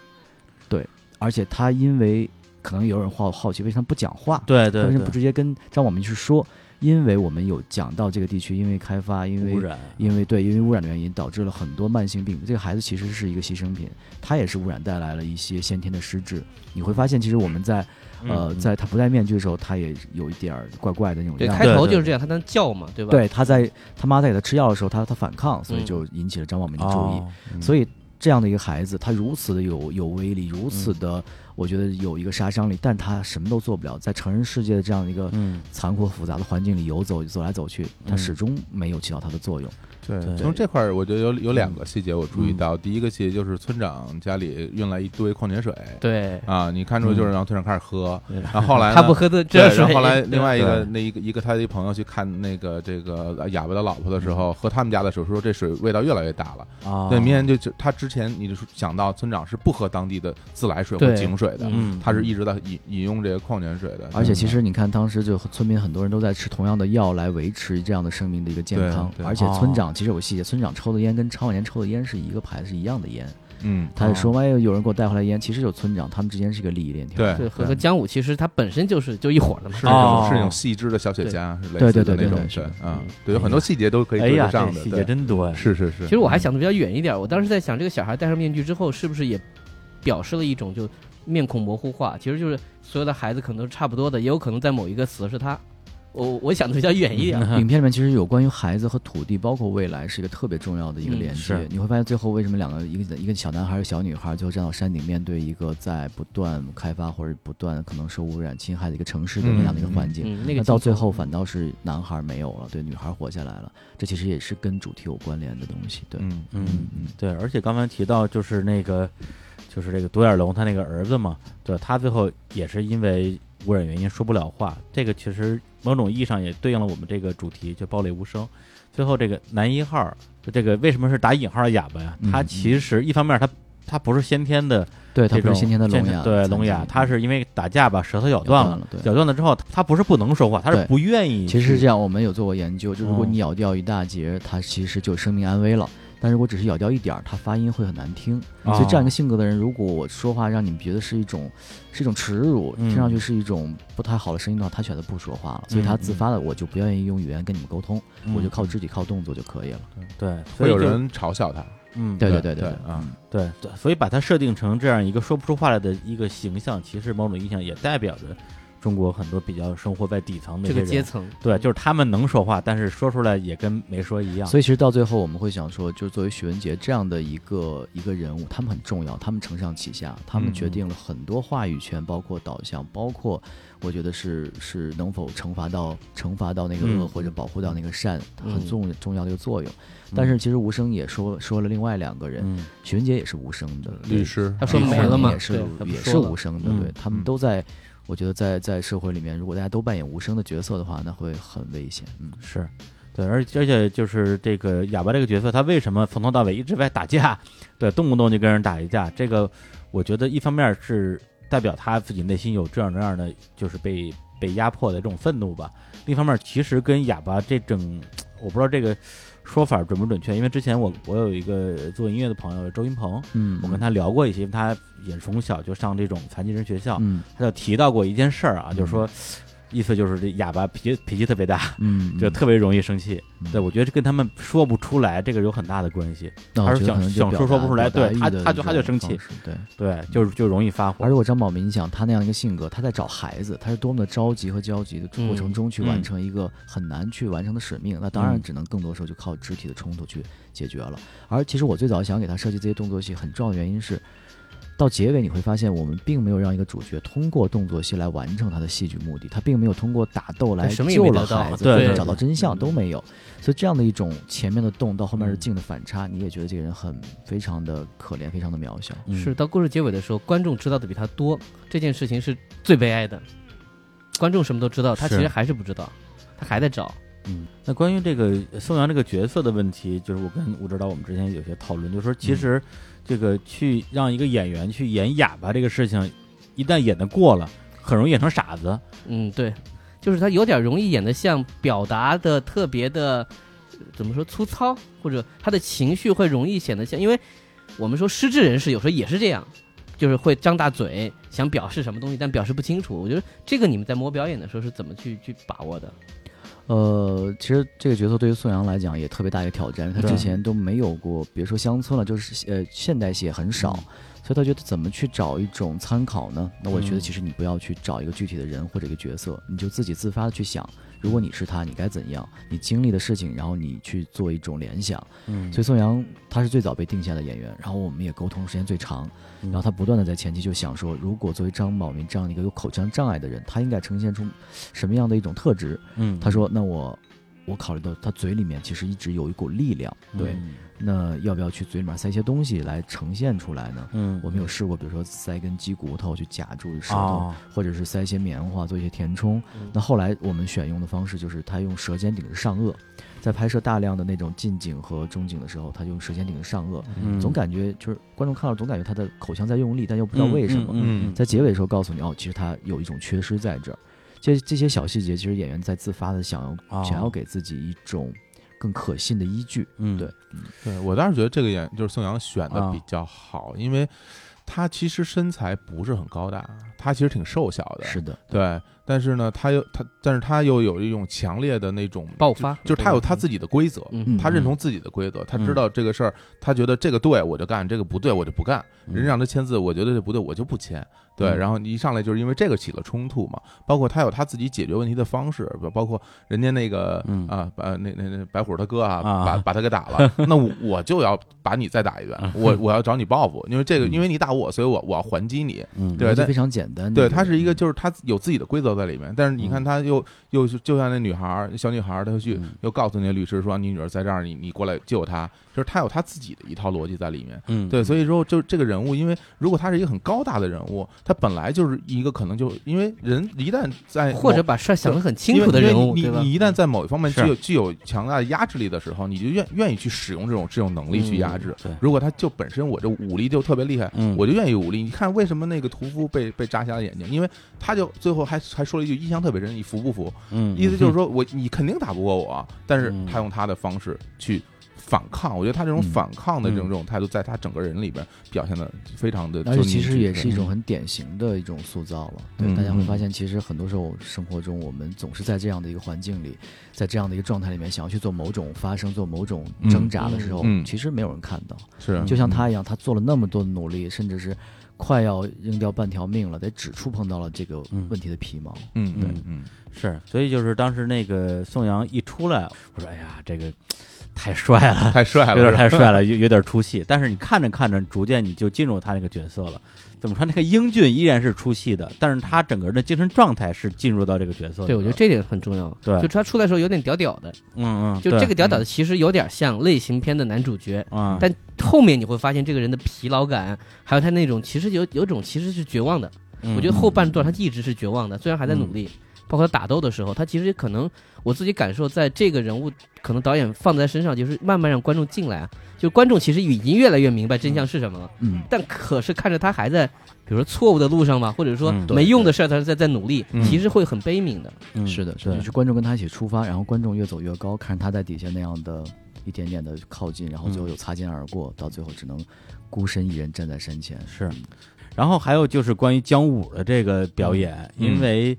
对，而且他因为可能有人好好奇，为什么不讲话？对对为什么不直接跟张宝明去说？因为我们有讲到这个地区因为开发，因为污染，因为对，因为污染的原因导致了很多慢性病。这个孩子其实是一个牺牲品，他也是污染带来了一些先天的失智。你会发现，其实我们在呃，嗯在他不戴面具的时候，他也有一点儿怪怪的那种对，样子。开头就是这样，他能叫嘛，对吧？对，他在他妈在给他吃药的时候，他他反抗，所以嗯就引起了张宝明的注意。哦所以这样的一个孩子，他如此的有有威力，如此的，我觉得有一个杀伤力，但他什么都做不了，在成人世界的这样一个嗯残酷复杂的环境里游走走来走去，他嗯始终没有起到他的作用。对，对从这块儿我觉得有有两个细节我注意到，第一个细节就是村长家里运来一堆矿泉水对，啊，你看出就是让村长开始喝，对。然后后来呢他不喝这水，然后后来另外一个那一个一个他的一朋友去看那个这个哑巴的老婆的时候，喝他们家的时候说这水味道越来越大了。啊，对，明显就就他之前你就说讲到村长是不喝当地的自来水或井水的，嗯，他是一直在饮饮用这个矿泉水的。而且其实你看，当时就村民很多人都在吃同样的药来维持这样的生命的一个健康，对而且村长其实有个细节，村长抽的烟跟常年抽的烟是一个牌子是一样的烟，嗯，他就说万一有人给我带回来烟，其实有村长，他们之间是一个利益链条。对对，和和姜武其实他本身就是就一伙儿的嘛。是那种哦是那种细枝的小雪茄，是类对似的那种对对对，是啊，对，有很多细节都可以对得上的，这细节，真多呀，是是是。其实我还想的比较远一点，我当时在想，这个小孩戴上面具之后，是不是也表示了一种就面孔模糊化？其实就是所有的孩子可能都是差不多的，也有可能在某一个词是他。我我想的比较远一点，影片里面其实有关于孩子和土地，包括未来，是一个特别重要的一个嗯连接。是你会发现最后为什么两个一个一个小男孩、一个小女孩，最后站到山顶，面对一个在不断开发或者不断可能受污染侵害的一个城市的那样的一个环境。嗯，那个到最后反倒是男孩没有了，对，女孩活下来了。这其实也是跟主题有关联的东西。对，嗯嗯嗯对，而且刚才提到就是那个，就是这个独眼龙他那个儿子嘛，对他最后也是因为污染原因说不了话，这个其实某种意义上也对应了我们这个主题，就暴力无声。最后这个男一号，就这个为什么是打引号的哑巴呀？他其实一方面他他不是先天的对，他不是先天的聋哑，对聋哑，他是因为打架把舌头咬断了，对，咬断了之后，他不是不能说话，他是不愿意。其实是这，样，我们有做过研究，就如果哦你咬掉一大截，他其实就生命安危了。但如果只是咬掉一点儿，它发音会很难听。哦所以这样一个性格的人，如果我说话让你们觉得是一种是一种耻辱，嗯听上去是一种不太好的声音的话，他选择不说话了。所以他自发的，我就不愿意用语言跟你们沟通，嗯我就靠肢体、靠动作就可以了。对，所以就会有人嘲笑他，嗯对对对对对啊，对对，所以把它设定成这样一个说不出话来的一个形象，其实某种意义上也代表着中国很多比较生活在底层的这个阶层，对，就是他们能说话，但是说出来也跟没说一样。所以其实到最后，我们会想说，就是作为许文杰这样的一个一个人物，他们很重要，他们承上启下，他们嗯决定了很多话语权，包括导向，包括我觉得是是能否惩罚到惩罚到那个恶，嗯或者保护到那个善，嗯。很重重要的一个作用。但是其实无声也说说了另外两个人，嗯。许文杰也是无声的，律师。他说没了吗？也是也是无声的，嗯对他们嗯。都在。我觉得在在社会里面，如果大家都扮演无声的角色的话，那会很危险。嗯，是，对，而而且就是这个哑巴这个角色，他为什么从头到尾一直在打架？对，动不动就跟人打一架。这个我觉得一方面是代表他自己内心有这样那样的，就是被被压迫的这种愤怒吧。另一方面，其实跟哑巴这种，我不知道这个说法准不准确，因为之前我我有一个做音乐的朋友周云鹏，嗯，我跟他聊过一些，他也从小就上这种残疾人学校，嗯。他就提到过一件事儿啊，嗯。就是说，意思就是这哑巴脾气脾气特别大，<laughs> 嗯，就特别容易生气。嗯对，我觉得这跟他们说不出来，这个有很大的关系。那我还是想想说说不出来对他他就他就生气对。对，就是就容易发火而。如果张宝明，你想他那样一个性格，他在找孩子，他是多么的着急和焦急的过程中去完成一个很难去完成的使命，那当然嗯只能更多时候就靠肢体的冲突去解决了。而其实我最早想给他设计这些动作戏，很重要的原因是，到结尾你会发现，我们并没有让一个主角通过动作戏来完成他的戏剧目的，他并没有通过打斗来什么也救了孩子，对对找到真相都没有。所以这样的一种前面的动到后面的嗯静的反差，你也觉得这个人很非常的可怜，非常的渺小。嗯是到故事结尾的时候，观众知道的比他多，这件事情是最悲哀的。观众什么都知道，他其实还是不知道，他还在找。嗯，那关于这个宋阳这个角色的问题，就是我跟吴指导我们之前有些讨论，就是说其实这个去让一个演员去演哑巴这个事情，一旦演得过了，很容易演成傻子。嗯，对，就是他有点容易演得像表达的特别的，怎么说粗糙，或者他的情绪会容易显得像，因为我们说失智人士有时候也是这样，就是会张大嘴想表示什么东西，但表示不清楚。我觉得这个你们在摸表演的时候是怎么去去把握的？呃，其实这个角色对于宋阳来讲也特别大一个挑战，因为他之前都没有过，别说乡村了，就是呃现代戏也很少，所以他觉得怎么去找一种参考呢？那我觉得嗯其实你不要去找一个具体的人或者一个角色，你就自己自发的去想，如果你是他，你该怎样？你经历的事情，然后你去做一种联想。嗯所以宋阳他是最早被定下的演员，然后我们也沟通时间最长，嗯然后他不断的在前期就想说，如果作为张宝明这样一个有口腔障碍的人，他应该呈现出什么样的一种特质？嗯，他说：“那我，我考虑到他嘴里面其实一直有一股力量，对，嗯那要不要去嘴里面塞一些东西来呈现出来呢？嗯，我们有试过，比如说塞根鸡骨头去夹住舌头，哦或者是塞一些棉花做一些填充。嗯那后来我们选用的方式就是他用舌尖顶着上颚，在拍摄大量的那种近景和中景的时候，他用舌尖顶着上颚，嗯总感觉就是观众看到总感觉他的口腔在用力，但又不知道为什么。在结尾的时候告诉你，哦，其实他有一种缺失在这儿。这这些小细节，其实演员在自发的想要、哦想要给自己一种更可信的依据。嗯对，对我倒是觉得这个演就是宋阳选的啊。比较好，因为他其实身材不是很高大，他其实挺瘦小的，是的，对，但是呢，他又他，但是他又有一种强烈的那种爆发就就是他有他自己的规则，嗯他认同自己的规则，他嗯知道这个事儿，他觉得这个对我就干，这个不对我就不干，嗯。人让他签字，我觉得这不对我就不签，对，嗯。然后你一上来就是因为这个起了冲突嘛，包括他有他自己解决问题的方式，包包括人家那个嗯。啊，把那那那白虎他哥啊，啊。把把他给打了，<laughs> 那我我就要把你再打一遍，我我要找你报复，因为这个嗯。因为你打我，所以我我要还击你，嗯对非常简单对，他是一个，嗯。就是他有自己的规则在里面，但是你看他又又就像那女孩儿，小女孩儿，她去嗯。又告诉那个律师说，你女儿在这儿，你你过来救她，就是他有他自己的一套逻辑在里面。嗯对，所以说就这个人物，因为如果他是一个很高大的人物，他本来就是一个可能就因为人一旦在或者把事儿想得很清楚的人物，你？你一旦在某一方面具有具有强大的压制力的时候，你就愿愿意去使用这种这种能力去压制。对如果他就本身我这武力就特别厉害，嗯我就愿意武力。你看为什么那个屠夫被被扎瞎了眼睛？因为他就最后还 <laughs> 还说了一句印象特别深，你服不服？嗯意思就是说我你肯定打不过我，但是嗯他用他的方式去反抗。我觉得他这种嗯反抗的这种嗯这种态度，在他整个人里边表现的非常的，而且其实也是一种种很典型的一种塑造了。对，嗯大家会发现，其实很多时候生活中，我们总是在这样的一个环境里，在这样的一个状态里面，想要去做某种发生、做某种挣扎的时候，嗯嗯其实没有人看到。是就像他一样，他做了那么多的努力，甚至是快要扔掉半条命了，得只触碰到了这个嗯问题的皮毛。嗯对嗯嗯是，所以就是当时那个宋阳一出来，我说哎呀，这个太帅了，<laughs> 太帅了，有点太帅了，有有点出戏。但是你看着看着，逐渐你就进入他那个角色了。怎么说？那个英俊依然是出戏的，但是他整个人的精神状态是进入到这个角色。对，我觉得这点很重要。对就他出来的时候有点屌屌的，嗯嗯，就这个屌屌的，其实有点像类型片的男主角，嗯，但后面你会发现这个人的疲劳感，还有他那种其实有有种其实是绝望的。嗯我觉得后半段他一直是绝望的，虽然还在努力，包括他打斗的时候，他其实可能我自己感受，在这个人物可能导演放在身上，就是慢慢让观众进来啊，就观众其实已经越来越明白真相是什么了，嗯，但可是看着他还在，比如说错误的路上吧，或者说嗯。没用的事儿，他在在努力，嗯。其实会很悲悯的。嗯。是的，是的，就是观众跟他一起出发，然后观众越走越高，看着他在底下那样的一点点的靠近，然后最后嗯。又擦肩而过，到最后只能孤身一人站在山前。是。然后还有就是关于姜武的这个表演，嗯。因为。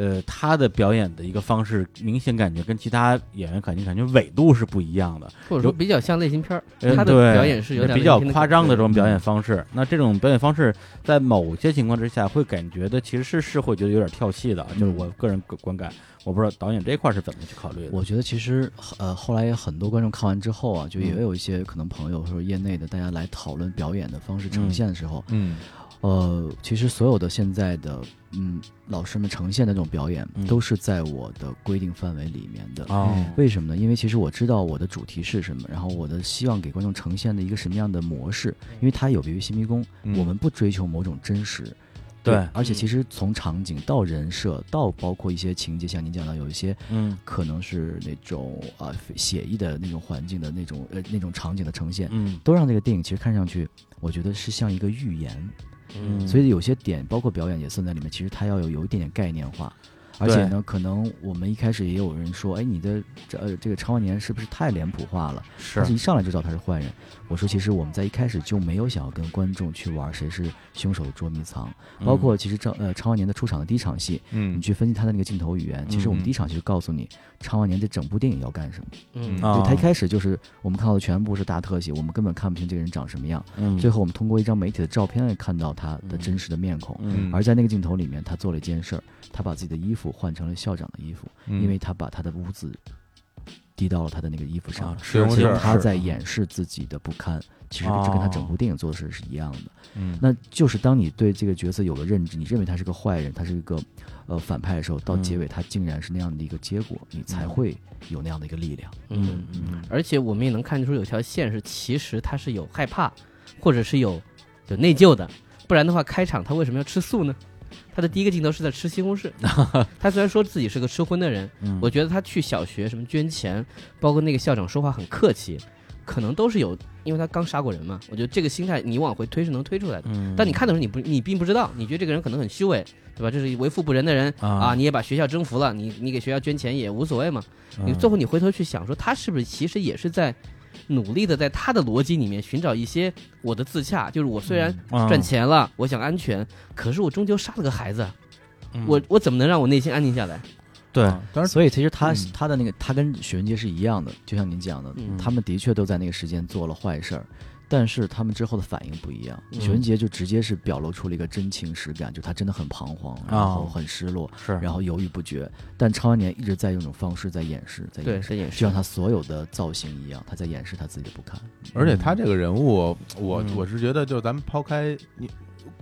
呃，他的表演的一个方式，明显感觉跟其他演员感觉感觉纬度是不一样的，或者说比较像类型片他的表演是有点比较夸张的这种表演方式。那这种表演方式，在某些情况之下，会感觉的其实是是会觉得有点跳戏的，就是我个人观感。我不知道导演这一块是怎么去考虑的。我觉得其实呃，后来很多观众看完之后啊，就也嗯有一些可能朋友或者业内的大家来讨论表演的方式呈现的时候，嗯呃，其实所有的现在的嗯老师们呈现的这种表演嗯，都是在我的规定范围里面的。哦，为什么呢？因为其实我知道我的主题是什么，然后我的希望给观众呈现的一个什么样的模式，因为它有别于新迷宫，嗯我们不追求某种真实。对而且其实从场景到人设到包括一些情节，像您讲到有一些嗯可能是那种啊、写意的那种环境的那种呃那种场景的呈现，嗯都让这个电影其实看上去，我觉得是像一个寓言。嗯，所以有些点，包括表演也算在里面，其实它要有有一点点概念化。而且呢，可能我们一开始也有人说，哎，你的这呃这个常万年是不是太脸谱化了？是他是一上来就知道他是坏人。我说，其实我们在一开始就没有想要跟观众去玩谁是凶手捉迷藏，包括其实张呃常万年的出场的第一场戏，嗯你嗯去分析他的那个镜头语言，其实我们嗯第一场戏就告诉你常万年这整部电影要干什么。嗯他一开始就是我们看到的全部是大特写，我们根本看不清这个人长什么样。嗯最后我们通过一张媒体的照片来看到他的真实的面孔。嗯而在那个镜头里面，他做了一件事儿，他把自己的衣服换成了校长的衣服，嗯因为他把他的污渍滴到了他的那个衣服上啊，是其实他在掩饰自己的不堪。其实这跟他整部电影做的事是一样的。嗯那就是当你对这个角色有了认知，你认为他是个坏人，他是一个呃反派的时候，到嗯结尾他竟然是那样的一个结果，你才会有那样的一个力量。嗯嗯而且我们也能看出有条线是，其实他是有害怕，或者是有有内疚的，不然的话，开场他为什么要吃素呢？他的第一个镜头是在吃西红柿。<laughs> 他虽然说自己是个吃荤的人，嗯，我觉得他去小学什么捐钱，包括那个校长说话很客气，可能都是有，因为他刚杀过人嘛。我觉得这个心态你往回推是能推出来的。嗯，但你看的时候，你不你并不知道，你觉得这个人可能很虚伪，对吧？这是为富不仁的人啊啊，你也把学校征服了，你你给学校捐钱也无所谓嘛。你嗯最后你回头去想说，他是不是其实也是在努力的在他的逻辑里面寻找一些我的自洽，就是我虽然啊。赚钱了，我想安全，可是我终究杀了个孩子，嗯。我我怎么能让我内心安定下来？对。啊当然所以其实他、嗯。他的那个他跟许文杰是一样的，就像您讲的，嗯。他们的确都在那个时间做了坏事儿，但是他们之后的反应不一样。嗯许文杰就直接是表露出了一个真情实感，就他真的很彷徨，然后很失落，是，然后犹豫不决。但超年一直在用这种方式在掩饰，在对，掩饰，是掩饰就像。他所有的造型一样，他在掩饰他自己的不堪。而且他这个人物，我嗯我是觉得，就是咱们抛开你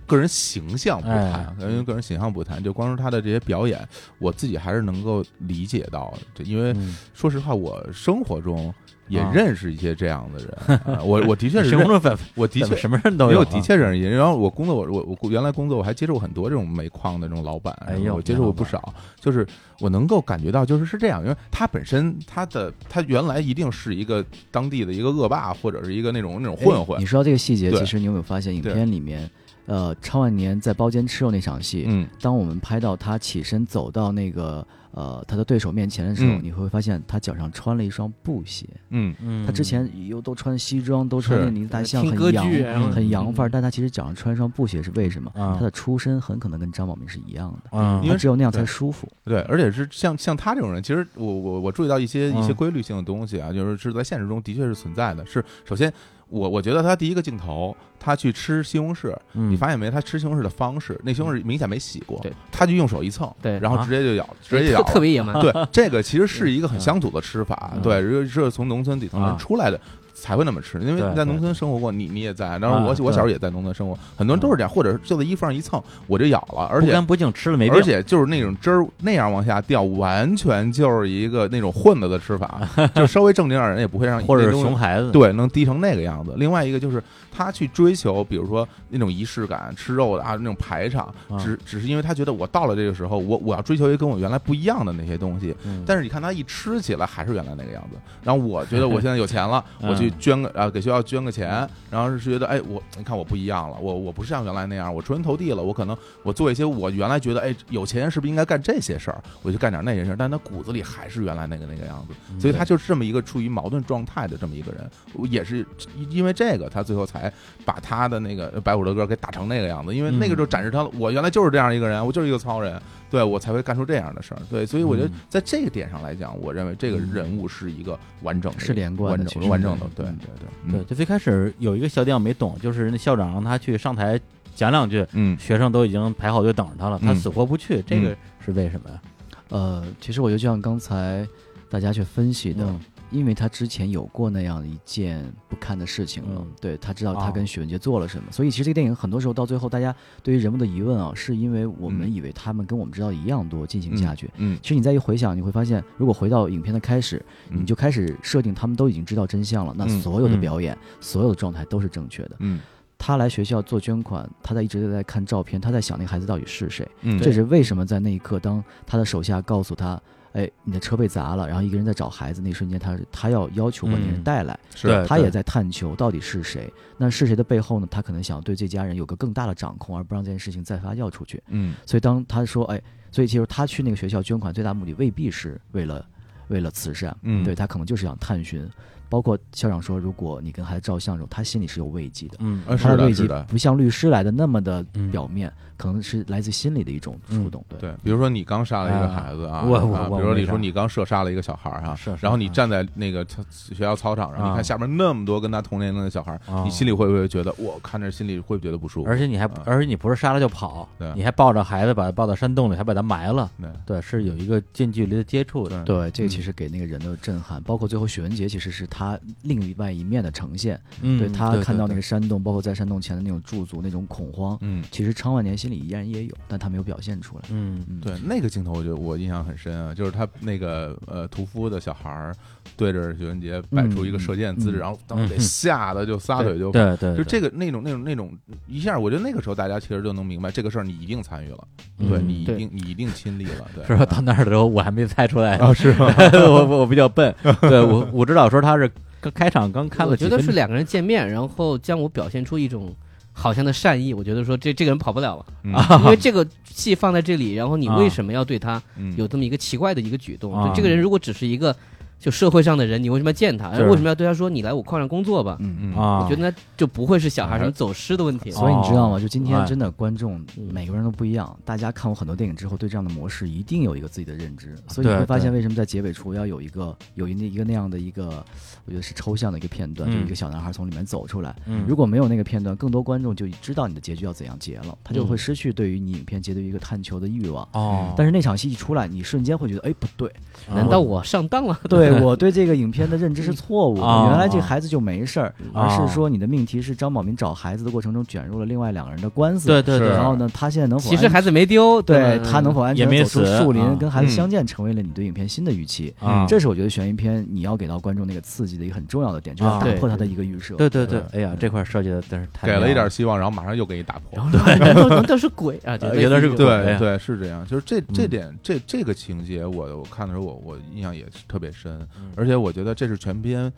个人形象不谈哎，因为个人形象不谈，就光是他的这些表演，我自己还是能够理解到的。因为嗯说实话，我生活中也啊。认识一些这样的人，啊我我的确是 <laughs> 认形容的我的确什么人都有的确认识然后我工作，我我我原来工作我还接触过很多这种煤矿的这种老板，哎呦我接触过不少，就是我能够感觉到，就是是这样，因为他本身他的他原来一定是一个当地的一个恶霸，或者是一个那种那种混混你，说到这个细节，其实你有没有发现影片里面，呃，超万年在包间吃肉那场戏，嗯当我们拍到他起身走到那个呃他的对手面前的时候，嗯你会发现他脚上穿了一双布鞋。嗯嗯，他之前又都穿西装，都穿是那个大象，听歌很洋剧然后很洋范儿，嗯但他其实脚上穿一双布鞋是为什么？啊他的出身很可能跟张宝明是一样的，嗯，因为他只有那样才对舒服。对，而且是像像他这种人，其实我我我注意到一些一些嗯规律性的东西啊，就是是在现实中的确是存在的。是首先，我我觉得他第一个镜头，他去吃西红柿，嗯你发现没？他吃西红柿的方式，那西红柿明显没洗过，对，他就用手一蹭，对然后啊直接就咬，直接就咬了，特特别野蛮。对，<laughs> 这个其实是一个很乡土的吃法，嗯对，是是从农村底层啊人出来的。才会那么吃，因为对对在农村生活过，你你也在，然后啊我我小时候也在农村生活，很多人都是这样，或者是就在衣服上一蹭，我就咬了，而且不干不净吃了没病，而且就是那种汁儿那样往下掉，完全就是一个那种混子的吃法，<laughs> 就稍微正经点人也不会让或者是熊孩子，对能低成那个样子。另外一个就是他去追求，比如说那种仪式感，吃肉的啊那种排场，啊只只是因为他觉得我到了这个时候，我我要追求一个跟我原来不一样的那些东西。嗯，但是你看他一吃起来还是原来那个样子。然后我觉得我 <laughs> 现在有钱了，嗯我去去捐个啊，给学校捐个钱，然后是觉得哎，我你看我不一样了，我我不是像原来那样，我出人头地了，我可能我做一些我原来觉得哎，有钱人是不是应该干这些事儿，我就干点那些事儿，但他骨子里还是原来那个那个样子，所以他就是这么一个处于矛盾状态的这么一个人，也是因为这个，他最后才把他的那个白虎的歌给打成那个样子，因为那个时候展示他，我原来就是这样一个人，我就是一个糙人。对我才会干出这样的事儿，对，所以我觉得在这个点上来讲，我认为这个人物是一个完整的，是连贯的，完整的，对对对对。就最开始有一个小点我没懂，就是那校长让他去上台讲两句，嗯，学生都已经排好队等着他了，他死活不去，这个是为什么呀？呃，其实我觉得就像刚才大家去分析的。因为他之前有过那样一件不堪的事情了，对他知道他跟许文杰做了什么，所以其实这个电影很多时候到最后，大家对于人物的疑问啊，是因为我们以为他们跟我们知道一样多进行下去。嗯，其实你再一回想，你会发现，如果回到影片的开始，你就开始设定他们都已经知道真相了，那所有的表演、所有的状态都是正确的。嗯，他来学校做捐款，他在一直都在看照片，他在想那个孩子到底是谁。嗯，这是为什么在那一刻，当他的手下告诉他。哎，你的车被砸了，然后一个人在找孩子，那一瞬间，他他要要求把那人带来，是他也在探求到底是谁。那是谁的背后呢？他可能想对这家人有个更大的掌控，而不让这件事情再发酵出去。嗯，所以当他说，哎，所以其实他去那个学校捐款最大目的未必是为了为了慈善，嗯，对他可能就是想探寻。包括校长说，如果你跟孩子照相的时候，他心里是有慰藉的，嗯，他的慰藉不像律师来的那么的表面。可能是来自心里的一种触动，对，比如说你刚杀了一个孩子啊，我我，比如说你说你刚射杀了一个小孩儿哈，然后你站在那个学校操场上，你看下边那么多跟他同年龄的小孩儿，你心里会不会觉得我看着心里会不会觉得不舒服？而且你还，而且你不是杀了就跑，你还抱着孩子把他抱到山洞里，还把他埋了，对，是有一个近距离的接触的，对，这个其实给那个人的震撼，包括最后许文杰其实是他另外一面的呈现，对他看到那个山洞，包括在山洞前的那种驻足那种恐慌，嗯，其实昌万年心里依然也有。但他没有表现出来。嗯，对，那个镜头我觉得我印象很深啊，就是他那个呃屠夫的小孩儿对着许文杰摆出一个射箭姿势，然后当时给吓得就撒腿就对对，就这个那种那种那种一下，我觉得那个时候大家其实就能明白这个事儿你一定参与了，对你一定你一定亲历了，对，是吧？到那儿的时候我还没猜出来啊，是吗？<laughs> 我我比较笨，对我我知道说他是刚开场刚看了，我觉得是两个人见面，然后将我表现出一种。好像的善意，我觉得说这这个人跑不了了啊，<laughs> 因为这个戏放在这里，然后你为什么要对他有这么一个奇怪的一个举动？就这个人如果只是一个。就社会上的人，你为什么要见他？为什么要对他说你来我矿上工作吧？嗯嗯啊，我觉得那就不会是小孩什么走失的问题。所以你知道吗？就今天真的观众每个人都不一样。大家看过很多电影之后，对这样的模式一定有一个自己的认知。所以你会发现，为什么在结尾处要有一个有一那一个那样的一个，我觉得是抽象的一个片段，就一个小男孩从里面走出来。如果没有那个片段，更多观众就知道你的结局要怎样结了，他就会失去对于你影片结局一个探求的欲望。哦，但是那场戏一出来，你瞬间会觉得，哎，不对，难道我上当了？对 <laughs> 我对这个影。片的认知是错误的，原来这个孩子就没事儿，而是说你的命题是张宝民找孩子的过程中卷入了另外两个人的官司。对对对。然后呢，他现在能否？其实孩子没丢，对他能否安全走出树林跟孩子相见，成为了你对影片新的预期。这是我觉得悬疑片你要给到观众那个刺激的一个很重要的点，就是打破他的一个预设。对对对。哎呀，这块设计的真是太给了一点希望，然后马上又给你打破。<laughs> 对，都是鬼啊！觉得是对对是这样，就是这这点这这个情节，我我看的时候我我印象也特别深，而且我觉得这是全片。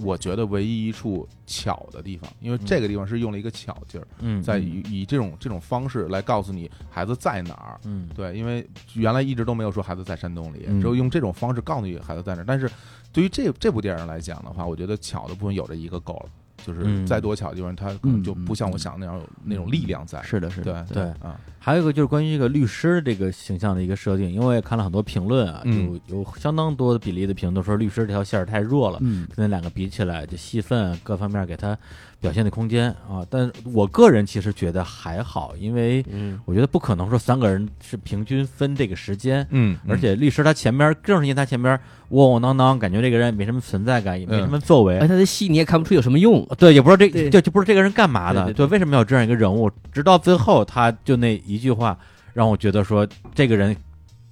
我觉得唯一一处巧的地方，因为这个地方是用了一个巧劲儿，嗯，在以以这种这种方式来告诉你孩子在哪儿，嗯，对，因为原来一直都没有说孩子在山洞里，只有用这种方式告诉你孩子在哪儿。但是对于这这部电影来讲的话，我觉得巧的部分有着一个够了。就是再多巧的地方，他可能就不像我想那样有那种力量在。是的，是的，对对。啊。还有一个就是关于这个律师这个形象的一个设定，因为看了很多评论啊，有有相当多的比例的评论说律师这条线太弱了，跟那两个比起来，就戏份各方面给他表现的空间啊。但我个人其实觉得还好，因为我觉得不可能说三个人是平均分这个时间，嗯，而且律师他前面正是因为他前面窝窝囊囊，感觉这个人没什么存在感，也没什么作为，而他的戏你也看不出有什么用，对，也不知道这就就不知道这个人干嘛的，对，为什么要这样一个人物？直到最后，他就那一句话。让我觉得说，这个人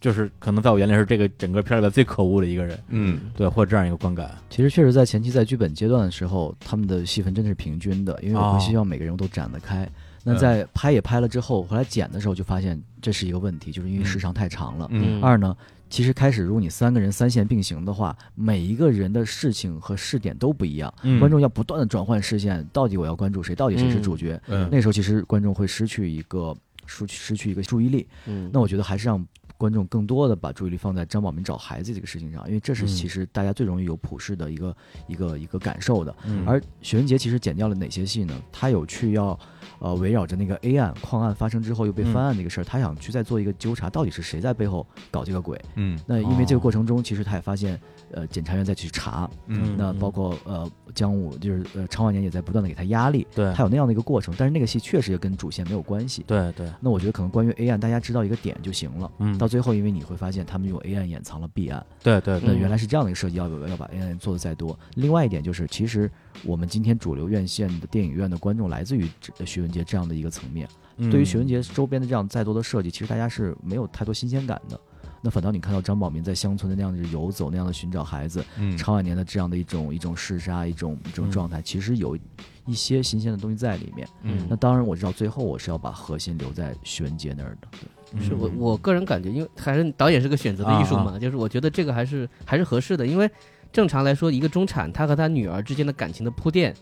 就是可能在我眼里是这个整个片里边最可恶的一个人。嗯，对，或者这样一个观感。其实确实在前期在剧本阶段的时候，他们的戏份真的是平均的，因为我会希望每个人物都展得开。那在拍也拍了之后，后来剪的时候就发现这是一个问题，就是因为时长太长了。嗯二呢，其实开始如果你三个人三线并行的话，每一个人的事情和视点都不一样，嗯观众要不断的转换视线，到底我要关注谁，到底谁是主角？嗯那时候其实观众会失去一个失去失去一个注意力。嗯，那我觉得还是让观众更多的把注意力放在张宝民找孩子这个事情上，因为这是嗯其实大家最容易有普世的一个一个一个感受的。嗯而许文杰其实剪掉了哪些戏呢？他有去要，呃，围绕着那个 A 案矿案发生之后又被翻案这个事儿，他想去再做一个纠察，到底是谁在背后搞这个鬼？嗯那因为这个哦过程中，其实他也发现，呃，检察院再去查，嗯那包括呃姜武就是呃常万年也在不断的给他压力，对他有那样的一个过程，但是那个戏确实也跟主线没有关系。对对，那我觉得可能关于 A 案，大家知道一个点就行了。嗯到最后，因为你会发现他们用 A 案掩藏了 B 案，对对对，那原来是这样的一个设计，要要把 A 案做的再多。另外一点就是，其实我们今天主流院线的电影院的观众来自于这徐文杰这样的一个层面。嗯对于徐文杰周边的这样再多的设计，其实大家是没有太多新鲜感的。那反倒你看到张宝民在乡村的那样的游走，那样的寻找孩子，嗯超晚年的这样的一种一种嗜杀，一种一种状态，其实有一些新鲜的东西在里面。嗯那当然我知道最后我是要把核心留在徐文杰那儿的。对是我我个人感觉，因为还是导演是个选择的艺术嘛，就是我觉得这个还是还是合适的，因为正常来说，一个中产他和他女儿之间的感情的铺垫，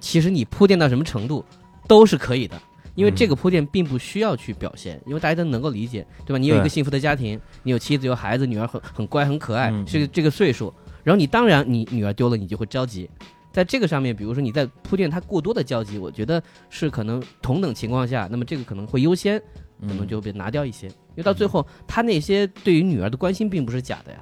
其实你铺垫到什么程度都是可以的。因为这个铺垫并不需要去表现，因为大家都能够理解，对吧？你有一个幸福的家庭，你有妻子有孩子，女儿很很乖很可爱，嗯。是这个岁数，然后你当然你女儿丢了你就会着急，在这个上面，比如说你在铺垫他过多的交集，我觉得是可能同等情况下，那么这个可能会优先，可能就被拿掉一些，因为到最后他那些对于女儿的关心并不是假的呀，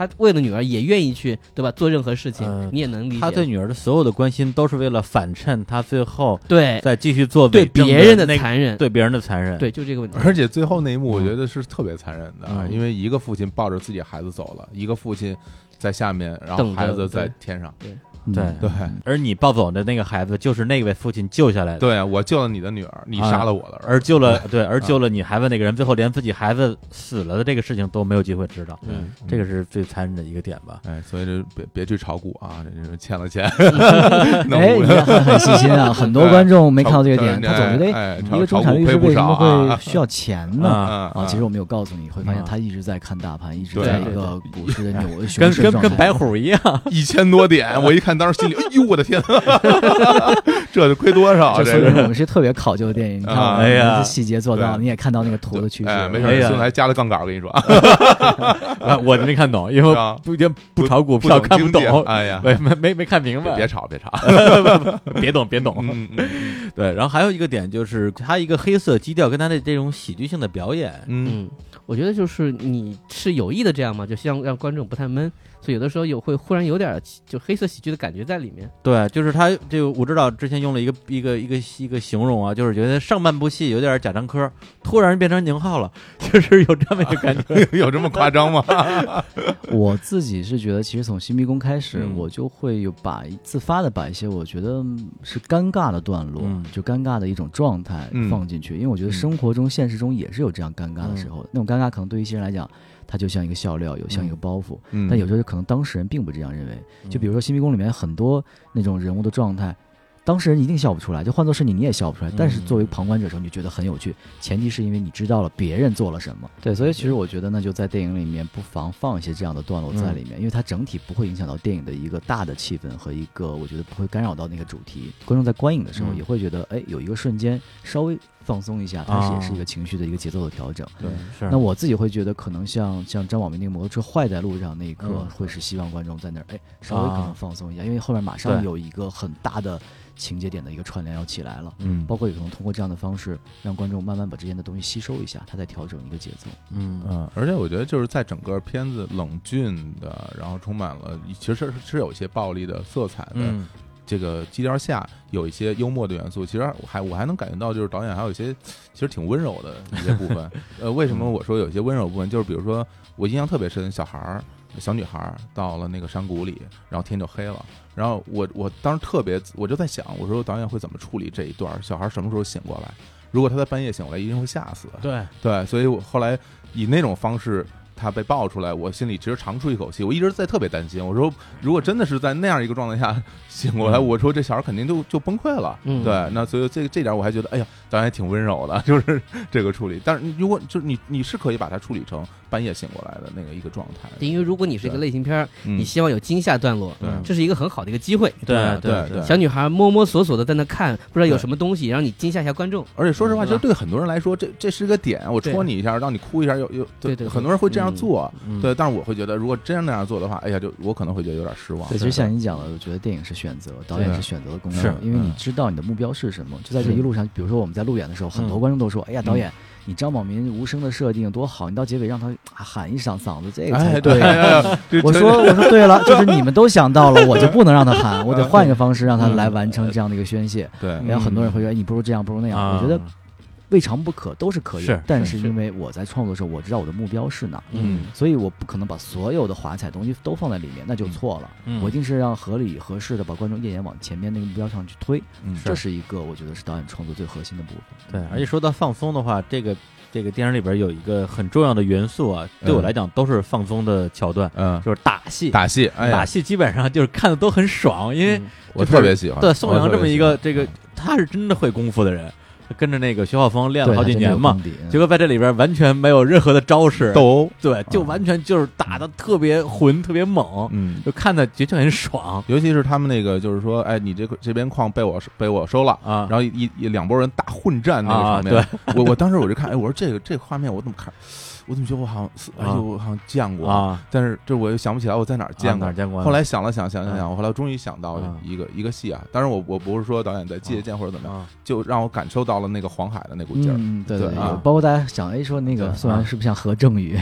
他为了女儿也愿意去，对吧？做任何事情，嗯你也能理解。他对女儿的所有的关心都是为了反衬他最后对再继续做对别人的那个残忍，对别人的残忍，对，就这个问题。而且最后那一幕，我觉得是特别残忍的，嗯因为一个父亲抱着自己孩子走了，一个父亲在下面，然后孩子在天上。嗯对对。对。而你抱走的那个孩子就是那位父亲救下来的，对啊，我救了你的女儿，你杀了我的儿子，而救了对，而救了你孩子那个人，最后连自己孩子死了的这个事情都没有机会知道，嗯，这个是最残忍的一个点吧。哎，所以这别别去炒股啊，这是欠了钱。<laughs> 哎，你看很很细心啊，<laughs> 很多观众没看到这个点，他总觉得哎，一个中产律师为什么会需要钱呢？啊啊，其实我没有告诉你，会发现啊。他一直在看大盘，一直在一个股市的扭 <laughs> 跟熊市跟跟白虎一样，一千多点，我一看当时心里，哎呦我的天，<laughs> 这就亏多少？这我们是特别考究的电影，你看啊我们哎呀细节做到，对你也看到那个图的趋势，哎，没事，孙子还加了杠杆，我跟你说，<laughs> 啊我没看懂，因为啊不不不炒股不票看不懂，哎呀，<laughs> 没没没没看明白，别吵别吵，别懂别懂。对，然后还有一个点就是他一个黑色基调跟他的这种喜剧性的表演，嗯嗯，我觉得就是你是有意的这样嘛，就希望让观众不太闷，所以有的时候有会忽然有点就黑色喜剧的感觉在里面。对，就是他这个我知道之前用了一个一个一个一个形容啊，就是觉得上半部戏有点贾樟柯，突然变成宁浩了，<laughs> 就是有这么一个感觉。嗯，有这么夸张吗？<laughs> 我自己是觉得，其实从新迷宫开始，嗯我就会有把自发的把一些我觉得是尴尬的段落，嗯就尴尬的一种状态嗯放进去，因为我觉得嗯生活中、现实中也是有这样尴尬的时候，那种尴尬可能对于一些人来讲，它就像一个笑料，有像一个包袱，嗯但有时候可能当事人并不这样认为。就比如说新迷宫里面很多那种人物的状态。当事人一定笑不出来，就换作是你，你也笑不出来。但是作为旁观者的时候，你就觉得很有趣。前提是因为你知道了别人做了什么。对，所以其实我觉得，那就在电影里面不妨放一些这样的段落在里面，因为它整体不会影响到电影的一个大的气氛和一个，我觉得不会干扰到那个主题。观众在观影的时候嗯也会觉得，哎，有一个瞬间稍微放松一下，它是也是一啊。个情绪的一个节奏的调整。对，是。那我自己会觉得，可能像像张宝明那个摩托车坏在路上那一刻，嗯。会是希望观众在那儿哎稍微可能啊放松一下，因为后面马上有一个很大的情节点的一个串联要起来了，嗯。包括也可能通过这样的方式让观众慢慢把之间的东西吸收一下，他再调整一个节奏。嗯。嗯，而且我觉得就是在整个片子冷峻的，然后充满了其实是是有一些暴力的色彩的嗯这个基调下，有一些幽默的元素。其实还我还能感觉到，就是导演还有一些其实挺温柔的一些部分。<laughs> 呃，为什么我说有一些温柔部分？就是比如说我印象特别深，小孩儿。小女孩儿到了那个山谷里，然后天就黑了。然后我我当时特别，我就在想，我说导演会怎么处理这一段儿？小孩儿什么时候醒过来？如果他在半夜醒过来，一定会吓死。对对，所以我后来以那种方式，他被爆出来，我心里其实长出一口气。我一直在特别担心，我说如果真的是在那样一个状态下 <laughs> 醒过来，我说这小孩肯定就就崩溃了。嗯对，那所以这这点我还觉得，哎呀，导演还挺温柔的，<laughs> 就是这个处理。但是如果就是你你是可以把它处理成半夜醒过来的那个一个状态。因为如果你是一个类型片你希望有惊吓段落，这是一个很好的一个机会。对对对小女孩摸摸索索的在那看，不知道有什么东西，然后你惊吓一下观众。而且说实话，嗯其实对很多人来说，这这是个点，我戳你一下，让你哭一下，又又对对对很多人会这样做，嗯对。但是我会觉得，如果真那样做的话，哎呀，就我可能会觉得有点失望。对，其实像你讲的，我觉得电影是选择，导演是选择的工是作，因为你嗯知道你的目标是什么。就在这一路上，比如说我们在路演的时候，很多嗯观众都说：“哎呀，导演，你张宝民无声的设定多好，你到结尾让他喊一嗓嗓子，这个才哎，对。<laughs> 我说我说对了，<laughs> 就是你们都想到了，我就不能让他喊，我得换一个方式让他来完成这样的一个宣泄。对，然后很多人会说，哎，你不如这样，不如那样。啊我觉得未尝不可，都是可以是的。但是是因为我在创作的时候，我知道我的目标是哪儿，嗯所以我不可能把所有的华彩东西都放在里面，那就错了。嗯我一定是让合理合适的把观众页岩往前面那个目标上去推，嗯这是一个我觉得是导演创作最核心的部分。对，而且说到放松的话，这个这个电影里边有一个很重要的元素啊，对我来讲都是放松的桥段，嗯，就是打戏。打戏，哎，打戏基本上就是看的都很爽，因为嗯我特别喜欢。对宋阳这么一个这个他是真的会功夫的人，跟着那个徐浩峰练了，好几年嘛结果在这里边完全没有任何的招式，斗殴，对，就完全就是打的特别混，特别猛，嗯。就看的的确很爽尤其是他们那个，就是说，哎，你这个这边矿被我被我收了，啊然后一一两拨人大混战那个啊场面，我我当时我就看，哎，我说这个这个画面我怎么看，我怎么觉得我好像是，哎呦，我好像见过，啊！但是这我又想不起来我在哪儿见过啊哪儿。见过？后来想了想，想想想，我后来终于想到啊一个一个戏啊，当然我我不是说导演在借鉴或者怎么样，啊就让我感受到了那个黄海的那股劲儿。嗯，对对，对啊包括大家想，哎，说那个对宋阳啊是不是像何正宇？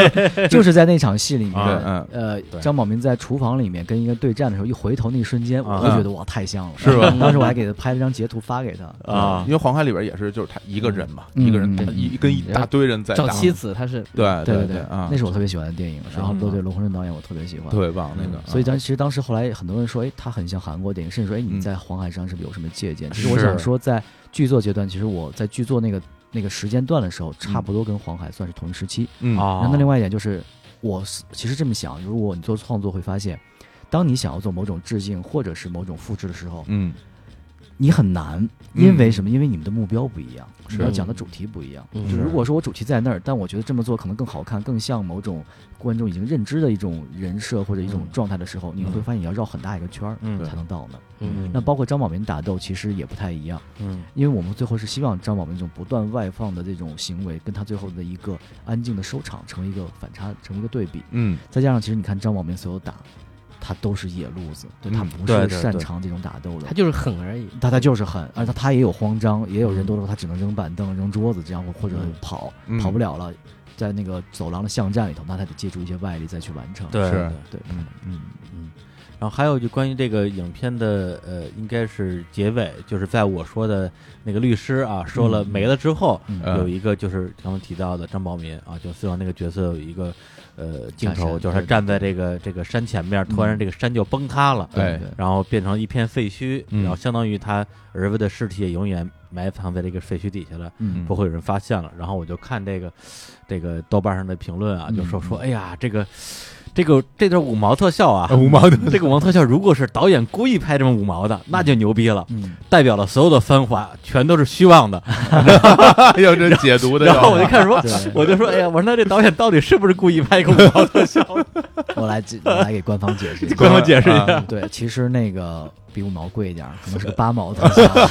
<laughs> 就是在那场戏里面啊，嗯呃，张宝民在厨房里面跟一个对战的时候，一回头那一瞬间，啊我就觉得哇，太像了，是吧当时我还给他拍了张截图发给他。啊因为黄海里边也是，就是他一个人嘛，嗯一个人一跟一大堆人在打，找妻子，他是对对对啊，那是我特别喜欢的电影。然后嗯对对，龙鸿润导演我特别喜欢。特别棒那个。所以啊当其实当时后来很多人说，哎，他很像韩国电影，甚至说，哎，你嗯在黄海上是不是有什么借鉴？其实我想说，在剧作阶段，其实我在剧作那个那个时间段的时候，差不多跟黄海算是同一时期。嗯啊然后那另外一点就是，我其实这么想，如果你做创作会发现，当你想要做某种致敬或者是某种复制的时候，嗯你很难，因为什么？因为你们的目标不一样，是你要讲的主题不一样。嗯就如果说我主题在那儿，但我觉得这么做可能更好看，更像某种观众已经认知的一种人设或者一种嗯。状态的时候，你会发现你要绕很大一个圈儿嗯。才能到那儿。嗯。那包括张宝民打斗，其实也不太一样，嗯。因为我们最后是希望张宝民这种不断外放的这种行为，跟他最后的一个安静的收场成为一个反差，成为一个对比。嗯。再加上，其实你看张宝民所有打，他都是野路子，对他嗯不是擅长这种打斗的。他。就是狠而已。他他就是狠，而他他也有慌张，也有人多的时候他只能扔板凳、扔桌子，这样或或者嗯。跑，嗯。跑不了了，在那个走廊的巷战里头，那他得借助一些外力再去完成。对。是对对，嗯。嗯嗯，然后还有就关于这个影片的呃，应该是结尾，就是在我说的那个律师啊说了嗯没了之后，有一个就是刚刚提到的张宝民啊，就四王那个角色有一个呃镜头，就是他站在这个这个山前面，突然嗯这个山就崩塌了，对。对。然后变成一片废墟，嗯。然后相当于他儿子的尸体也永远埋藏在这个废墟底下了。嗯。不会有人发现了。然后我就看这个这个豆瓣上的评论啊，就说嗯。说，哎呀，这个这个这段五毛特效啊，五毛的这个五毛特效，如果是导演故意拍这么五毛的，那就牛逼了，嗯，代表了所有的繁华全都是虚妄的。哎呦，这解读的，<laughs> 然后我就开始说，我就说，哎呀，我说那这导演到底是不是故意拍一个五毛特效？<laughs> 我来解我来给官方解释一下。<laughs> 官方解释一下。对，其实那个比五毛贵一点，可能是个八毛特效。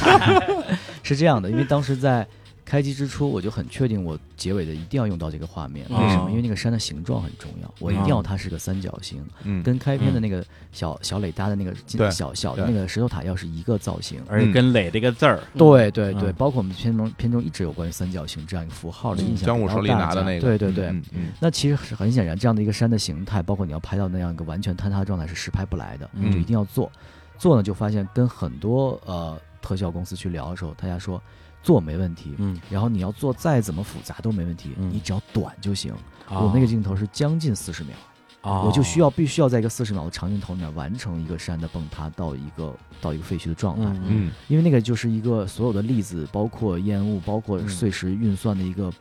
是这样的，因为当时在开机之初，我就很确定我结尾的一定要用到这个画面。为什哦么？因为那个山的形状很重要，我一定要它是个三角形，嗯跟开篇的那个小小磊搭的那个金小小的那个石头塔要是一个造型。而且跟“磊”这个字儿，对对对，嗯包括我们片中片中一直有关于三角形这样一个符号的印象。江武手里拿的那个，对对对，那其实是很显然，这样的一个山的形态，包括你要拍到那样一个完全坍塌的状态是实拍不来的，嗯就一定要做。做呢，就发现跟很多呃特效公司去聊的时候，大家说做没问题，嗯，然后你要做再怎么复杂都没问题，嗯。你只要短就行。啊。我那个镜头是将近四十秒，啊。我就需要必须要在一个四十秒的长镜头里面完成一个山的崩塌到一个到一个废墟的状态。嗯嗯。因为那个就是一个所有的粒子，包括烟雾，包括嗯。碎石运算的一个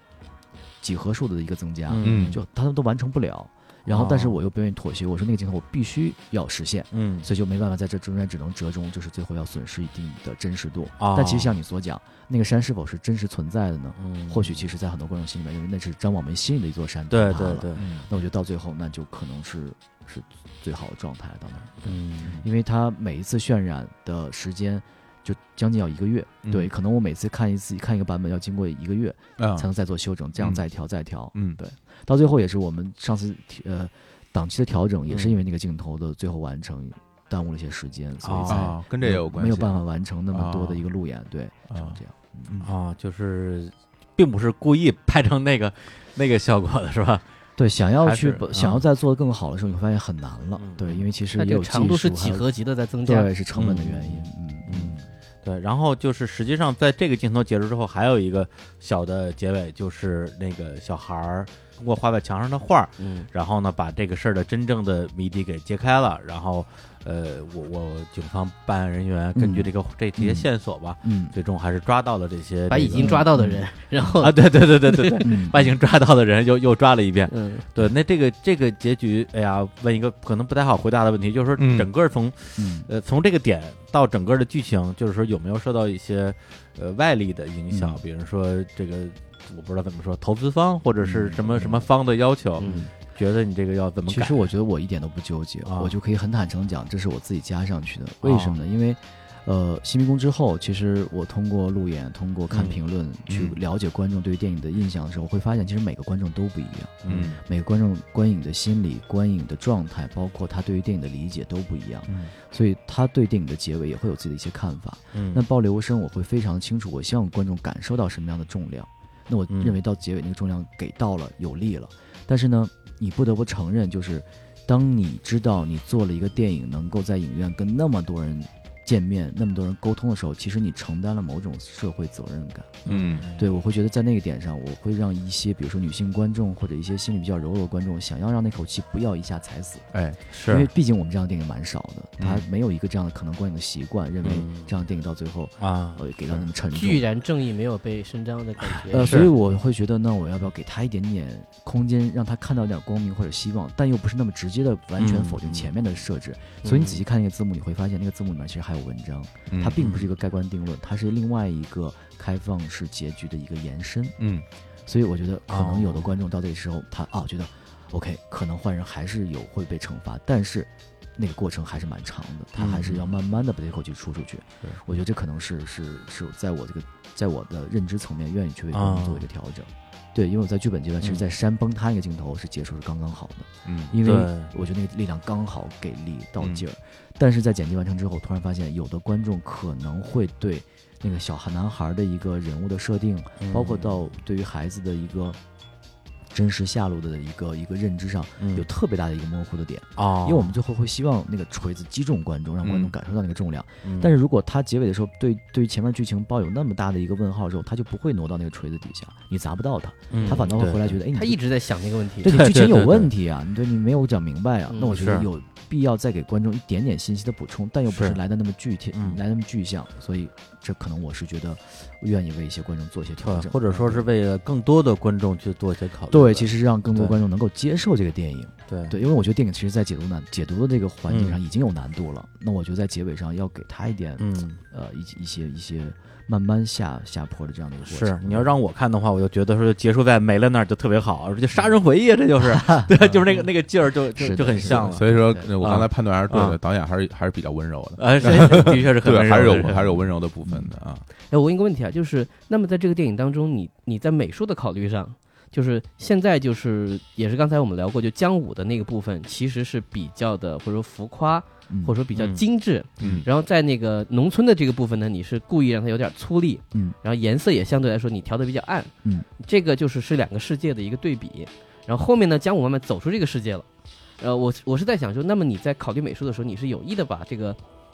几何数的一个增加，嗯。就他们都完成不了。然后，但是我又不愿意妥协，我说那个镜头我必须要实现，嗯所以就没办法在这中间只能折中，就是最后要损失一定的真实度。哦但其实像你所讲，那个山是否是真实存在的呢？嗯，或许其实，在很多观众心里面认为那是张广梅心里的一座山对。对对，嗯那我觉得到最后，那就可能是是最好的状态到那儿，嗯因为它每一次渲染的时间就将近要一个月。嗯对，可能我每次看一次看一个版本要经过一个月啊才能再做修整，这样嗯再调再调。嗯对，到最后也是我们上次呃档期的调整，也是嗯因为那个镜头的最后完成耽误了一些时间，所以才啊，跟这也有关系，没有办法完成那么多的啊一个路演。对，啊成这样。嗯啊，就是并不是故意拍成那个那个效果的是吧？对，想要去想要啊再做的更好的时候，你会发现很难了。嗯对，因为其实也有这个长度是几何级的在增加。对，是成本的原因。嗯嗯，对，然后就是实际上在这个镜头结束之后，还有一个小的结尾，就是那个小孩儿通过画在墙上的画儿，嗯，然后呢把这个事儿的真正的谜底给揭开了，然后呃，我我警方办案人员根据嗯这个、这这些嗯线索吧，嗯。最终还是抓到了这些这个把已经抓到的人，然后啊，对对对对对对，嗯。把已经抓到的人又又抓了一遍。嗯。对，那这个这个结局，哎呀，问一个可能不太好回答的问题，就是说嗯。整个从嗯。呃，从这个点到整个的剧情，就是说有没有受到一些呃外力的影响？嗯。比如说这个我不知道怎么说，投资方或者是嗯什么什么方的要求，嗯觉得你这个要怎么改？其实我觉得我一点都不纠结，啊我就可以很坦诚地讲，这是我自己加上去的。为什么呢？因为，呃，新迷宫之后，其实我通过路演，通过看嗯评论，去嗯了解观众对于电影的印象的时候，我会发现，其实每个观众都不一样，嗯每个观众观影的心理、观影的状态，包括他对于电影的理解都不一样，嗯所以他对电影的结尾也会有自己的一些看法。嗯，那爆流声我会非常清楚，我希望观众感受到什么样的重量。那我嗯认为到结尾那个重量给到了，有力了。但是呢，你不得不承认，就是当你知道你做了一个电影，能够在影院跟那么多人见面、那么多人沟通的时候，其实你承担了某种社会责任感。嗯对，我会觉得在那个点上，我会让一些，比如说女性观众或者一些心理比较柔弱的观众，想要让那口气不要一下踩死。哎是因为毕竟我们这样的电影蛮少的，他嗯没有一个这样的可能观影的习惯，认为嗯这样的电影到最后啊，呃给到那么沉重。居然正义没有被伸张的感觉。呃，所以我会觉得，那我要不要给他一点点空间，让他看到一点光明或者希望，但又不是那么直接的完全否定前面的设置。所以你仔细看那个字幕，你会发现那个字幕里面其实还有文章，嗯它并不是一个盖棺定论，它是另外一个开放式结局的一个延伸。嗯所以我觉得可能有的哦观众到这个时候，他啊觉得，OK，可能坏人还是有会被惩罚，但是那个过程还是蛮长的，他还是要慢慢的把这口气出出去。对我觉得这可能是是是在我这个在我的认知层面愿意去为观众做一个调整。对，因为我在剧本阶段，其实，在山崩塌那个镜头是结束是刚刚好的，嗯因为我觉得那个力量刚好给力到嗯劲儿。但是在剪辑完成之后，突然发现有的观众可能会对那个小男孩的一个人物的设定，包括到对于孩子的一个真实下落的一个一个认知上，嗯有特别大的一个模糊的点。哦，因为我们最后会希望那个锤子击中观众，让观众嗯感受到那个重量。嗯但是如果他结尾的时候对对于前面剧情抱有那么大的一个问号之后，他就不会挪到那个锤子底下，你砸不到他，嗯他反倒会回来觉得得，哎，你他一直在想那个问题对。你剧情有问题啊，你对你没有讲明白啊，嗯那我觉得有必要再给观众一点点信息的补充，但又不是是。来的那么具体，嗯。来那么具象，所以这可能我是觉得愿意为一些观众做一些调，整，或者说是为了更多的观众去做一些考虑。对，其实让更多观众能够接受这个电影。对对，因为我觉得电影其实，在解读难解读的这个环节上嗯已经有难度了，那我觉得在结尾上要给他一点，嗯，呃，一一些一些慢慢下下坡的这样的一个过程是程。你要让我看的话，我就觉得说结束在没了那儿就特别好，而且杀人回忆啊，这就是 <laughs> 对，就是那个那个劲儿就就就很像了。所以说我刚才判断还是对啊的，导演还是还是比较温柔的，<laughs> 的确是很对，温柔还是有还是有温柔的部分的啊。哎，我问一个问题啊，就是那么在这个电影当中，你你在美术的考虑上，就是现在就是也是刚才我们聊过，就姜武的那个部分其实是比较的或者说浮夸，嗯，或者说比较嗯精致。嗯然后在那个农村的这个部分呢，你是故意让它有点粗粝，嗯然后颜色也相对来说你调的比较暗，嗯，这个就是是两个世界的一个对比。然后后面呢，姜武慢慢走出这个世界了。呃，我我是在想说，那么你在考虑美术的时候，你是有意的把这个，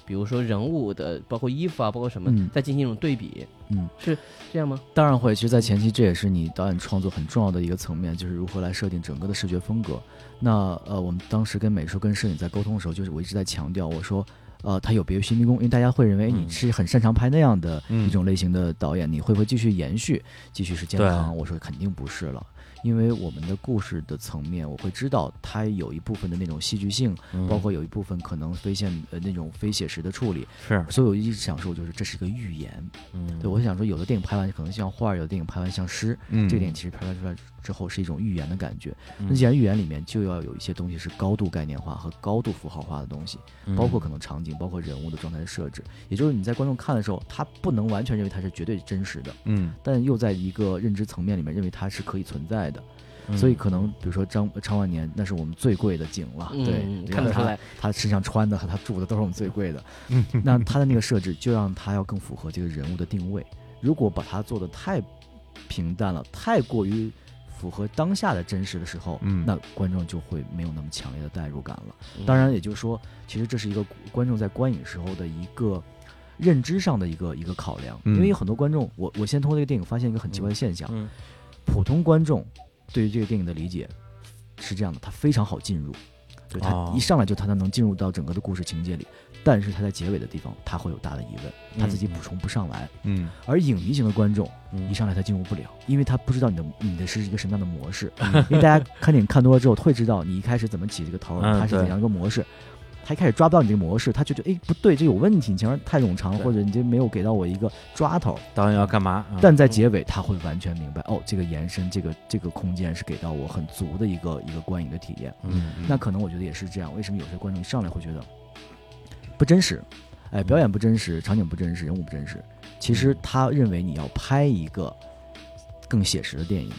比如说人物的，包括衣服啊，包括什么，嗯再进行一种对比，嗯，是这样吗？当然会。其实，在前期这也是你导演创作很重要的一个层面，就是如何来设定整个的视觉风格。那呃，我们当时跟美术跟摄影在沟通的时候，就是我一直在强调，我说。呃，它有别于新迷宫，因为大家会认为哎你嗯是很擅长拍那样的嗯一种类型的导演，你会不会继续延续，继续是健康？我说肯定不是了，因为我们的故事的层面，我会知道它有一部分的那种戏剧性，包括有一部分可能非现呃那种非写实的处理，是，所以我一直想说，就是这是一个预言。嗯，对我想说，有的电影拍完可能像画，有的电影拍完像诗，嗯，这个电影其实拍出来之后是一种预言的感觉。那既然预言里面就要有一些东西是高度概念化和高度符号化的东西，包括可能场景，包括人物的状态的设置，也就是你在观众看的时候，他不能完全认为它是绝对真实的，嗯，但又在一个认知层面里面认为它是可以存在的。所以可能比如说张张万年，那是我们最贵的景了，对，看得出来，他身上穿的和他住的都是我们最贵的。那他的那个设置就让他要更符合这个人物的定位。如果把它做的太平淡了，太过于符合当下的真实的时候，嗯，那观众就会没有那么强烈的代入感了。当然，也就是说，其实这是一个观众在观影时候的一个认知上的一个一个考量。因为有很多观众，我我先通过这个电影发现一个很奇怪的现象：普通观众对于这个电影的理解是这样的，他非常好进入，对他一上来就他能进入到整个的故事情节里。但是他在结尾的地方，他会有大的疑问，他自己补充不上来。嗯，而影迷型的观众一上来他进入不了，因为他不知道你的你的是一个什么样的模式。因为大家看电影看多了之后，会知道你一开始怎么起这个头，它是怎样一个模式。他一开始抓不到你这个模式，他就觉得哎不对，这有问题，你前面太冗长，或者你这没有给到我一个抓头。导演要干嘛？但在结尾他会完全明白，哦，这个延伸，这个这个空间是给到我很足的一个一个观影的体验。嗯，那可能我觉得也是这样。为什么有些观众一上来会觉得不真实？哎，表演不真实，场景不真实，人物不真实。其实他认为你要拍一个更写实的电影，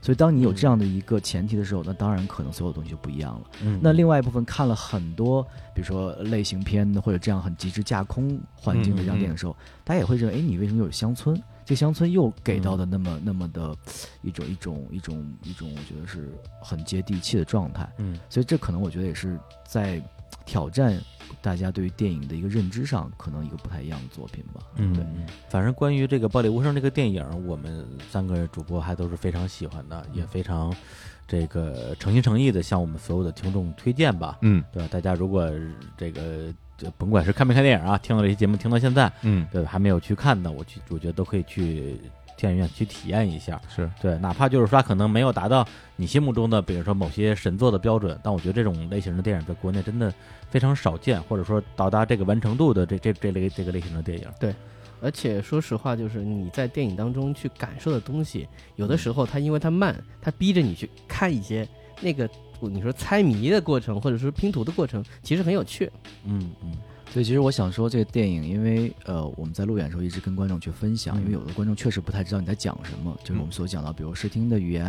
所以当你有这样的一个前提的时候，那当然可能所有东西就不一样了。嗯，那另外一部分看了很多，比如说类型片或者这样很极致架空环境的这样电影的时候，大家也会认为，哎，你为什么有乡村？这乡村又给到的那么那么的一种一种一种一种，我觉得是很接地气的状态。嗯，所以这可能我觉得也是在挑战。大家对于电影的一个认知上，可能一个不太一样的作品吧。嗯，对。反正关于这个《暴力无声》这个电影，我们三个主播还都是非常喜欢的，也非常这个诚心诚意的向我们所有的听众推荐吧。嗯，对吧？大家如果这个甭管是看没看电影啊，听了这些节目听到现在，嗯，对，还没有去看的，我去，我觉得都可以去。电影院去体验一下，是对，哪怕就是说可能没有达到你心目中的，比如说某些神作的标准，但我觉得这种类型的电影在国内真的非常少见，或者说到达这个完成度的这这这类这个类型的电影。对，而且说实话，就是你在电影当中去感受的东西，有的时候它因为它慢，它逼着你去看一些那个你说猜谜的过程，或者说拼图的过程，其实很有趣。嗯嗯。所以其实我想说，这个电影，因为呃，我们在路演的时候一直跟观众去分享，因为有的观众确实不太知道你在讲什么，就是我们所讲到，比如视听的语言，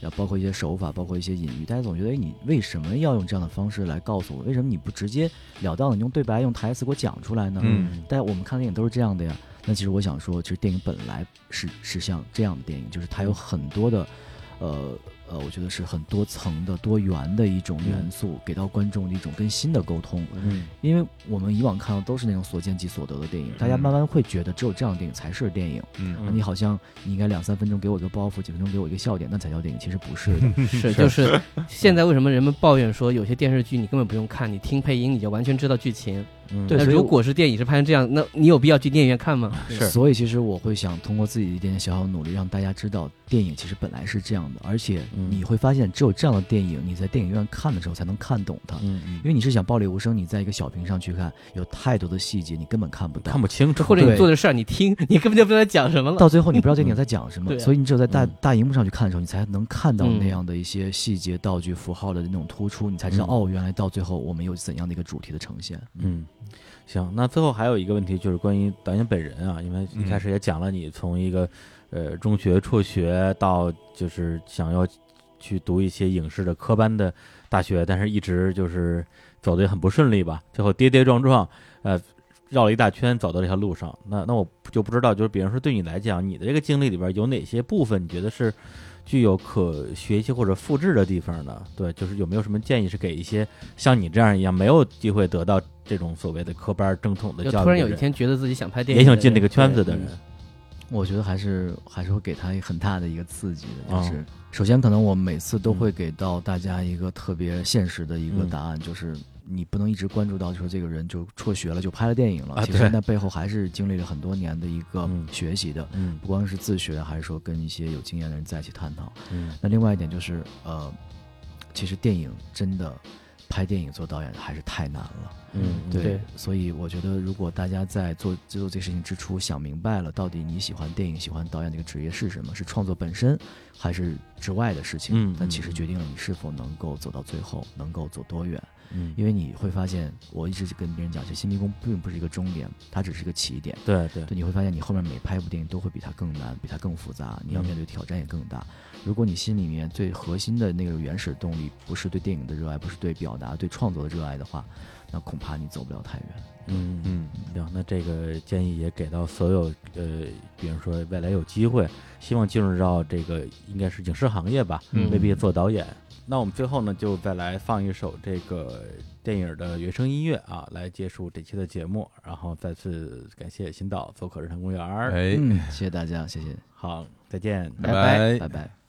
然后包括一些手法，包括一些隐喻，大家总觉得，哎，你为什么要用这样的方式来告诉我？为什么你不直接了当的用对白、用台词给我讲出来呢？嗯，但我们看电影都是这样的呀。那其实我想说，其实电影本来是是像这样的电影，就是它有很多的，呃。呃，我觉得是很多层的、多元的一种元素，给到观众的一种更新的沟通。嗯，因为我们以往看到都是那种所见即所得的电影，大家慢慢会觉得只有这样的电影才是电影。嗯，你好像你应该两三分钟给我一个包袱，几分钟给我一个笑点，那才叫电影。其实不是的，是 <laughs> 就是现在为什么人们抱怨说有些电视剧你根本不用看，你听配音你就完全知道剧情。对，那如果是电影是拍成这样，那你有必要去电影院看吗？是，所以其实我会想通过自己一点点小小努力，让大家知道电影其实本来是这样的，而且你会发现，只有这样的电影，你在电影院看的时候才能看懂它。嗯嗯。因为你是想暴力无声，你在一个小屏上去看，有太多的细节你根本看不到，看不清楚，或者你做的事儿你听，你根本就不知道讲什么了。到最后你不知道这电影在讲什么，所以你只有在大嗯大荧幕上去看的时候，你才能看到那样的一些细节、道具、符号的那种突出，你才知道哦，原来到最后我们有怎样的一个主题的呈现。嗯。行，那最后还有一个问题，就是关于导演本人啊，因为一开始也讲了，你从一个呃中学辍学到就是想要去读一些影视的科班的大学，但是一直就是走的也很不顺利吧，最后跌跌撞撞，呃，绕了一大圈走到这条路上。那那我就不知道，就是比方说对你来讲，你的这个经历里边有哪些部分你觉得是具有可学习或者复制的地方呢？对，就是有没有什么建议是给一些像你这样一样没有机会得到。这种所谓的科班正统的教育，突然有一天觉得自己想拍电影，也想进这个圈子的人，我觉得还是还是会给他很大的一个刺激的。就是首先，可能我每次都会给到大家一个特别现实的一个答案，就是你不能一直关注到说这个人就辍学了就拍了电影了，啊其实那背后还是经历了很多年的一个嗯学习的，嗯不光是自学，还是说跟一些有经验的人在一起探讨。嗯那另外一点就是，呃，其实电影真的拍电影做导演还是太难了。嗯，对，对所以我觉得，如果大家在做制作这个事情之初想明白了，到底你喜欢电影、喜欢导演这个职业是什么，是创作本身，还是之外的事情，嗯但其实嗯决定了你是否能够走到最后，能够走多远。嗯，因为你会发现，我一直跟别人讲，其实新迷宫并不是一个终点，它只是一个起点。对对对，你会发现你后面每拍一部电影都会比它更难，比它更复杂，你要面对挑战也更大。如果你心里面最核心的那个原始动力不是对电影的热爱，不是对表达、对创作的热爱的话，那恐怕你走不了太远。嗯嗯，行，那这个建议也给到所有呃，比如说未来有机会，希望进入到这个应该是影视行业吧，嗯未必做导演。那我们最后呢，就再来放一首这个电影的原声音乐啊，来结束这期的节目。然后再次感谢新岛做客日坛公园儿。哎，嗯，谢谢大家，谢谢，好，再见。拜拜拜拜拜。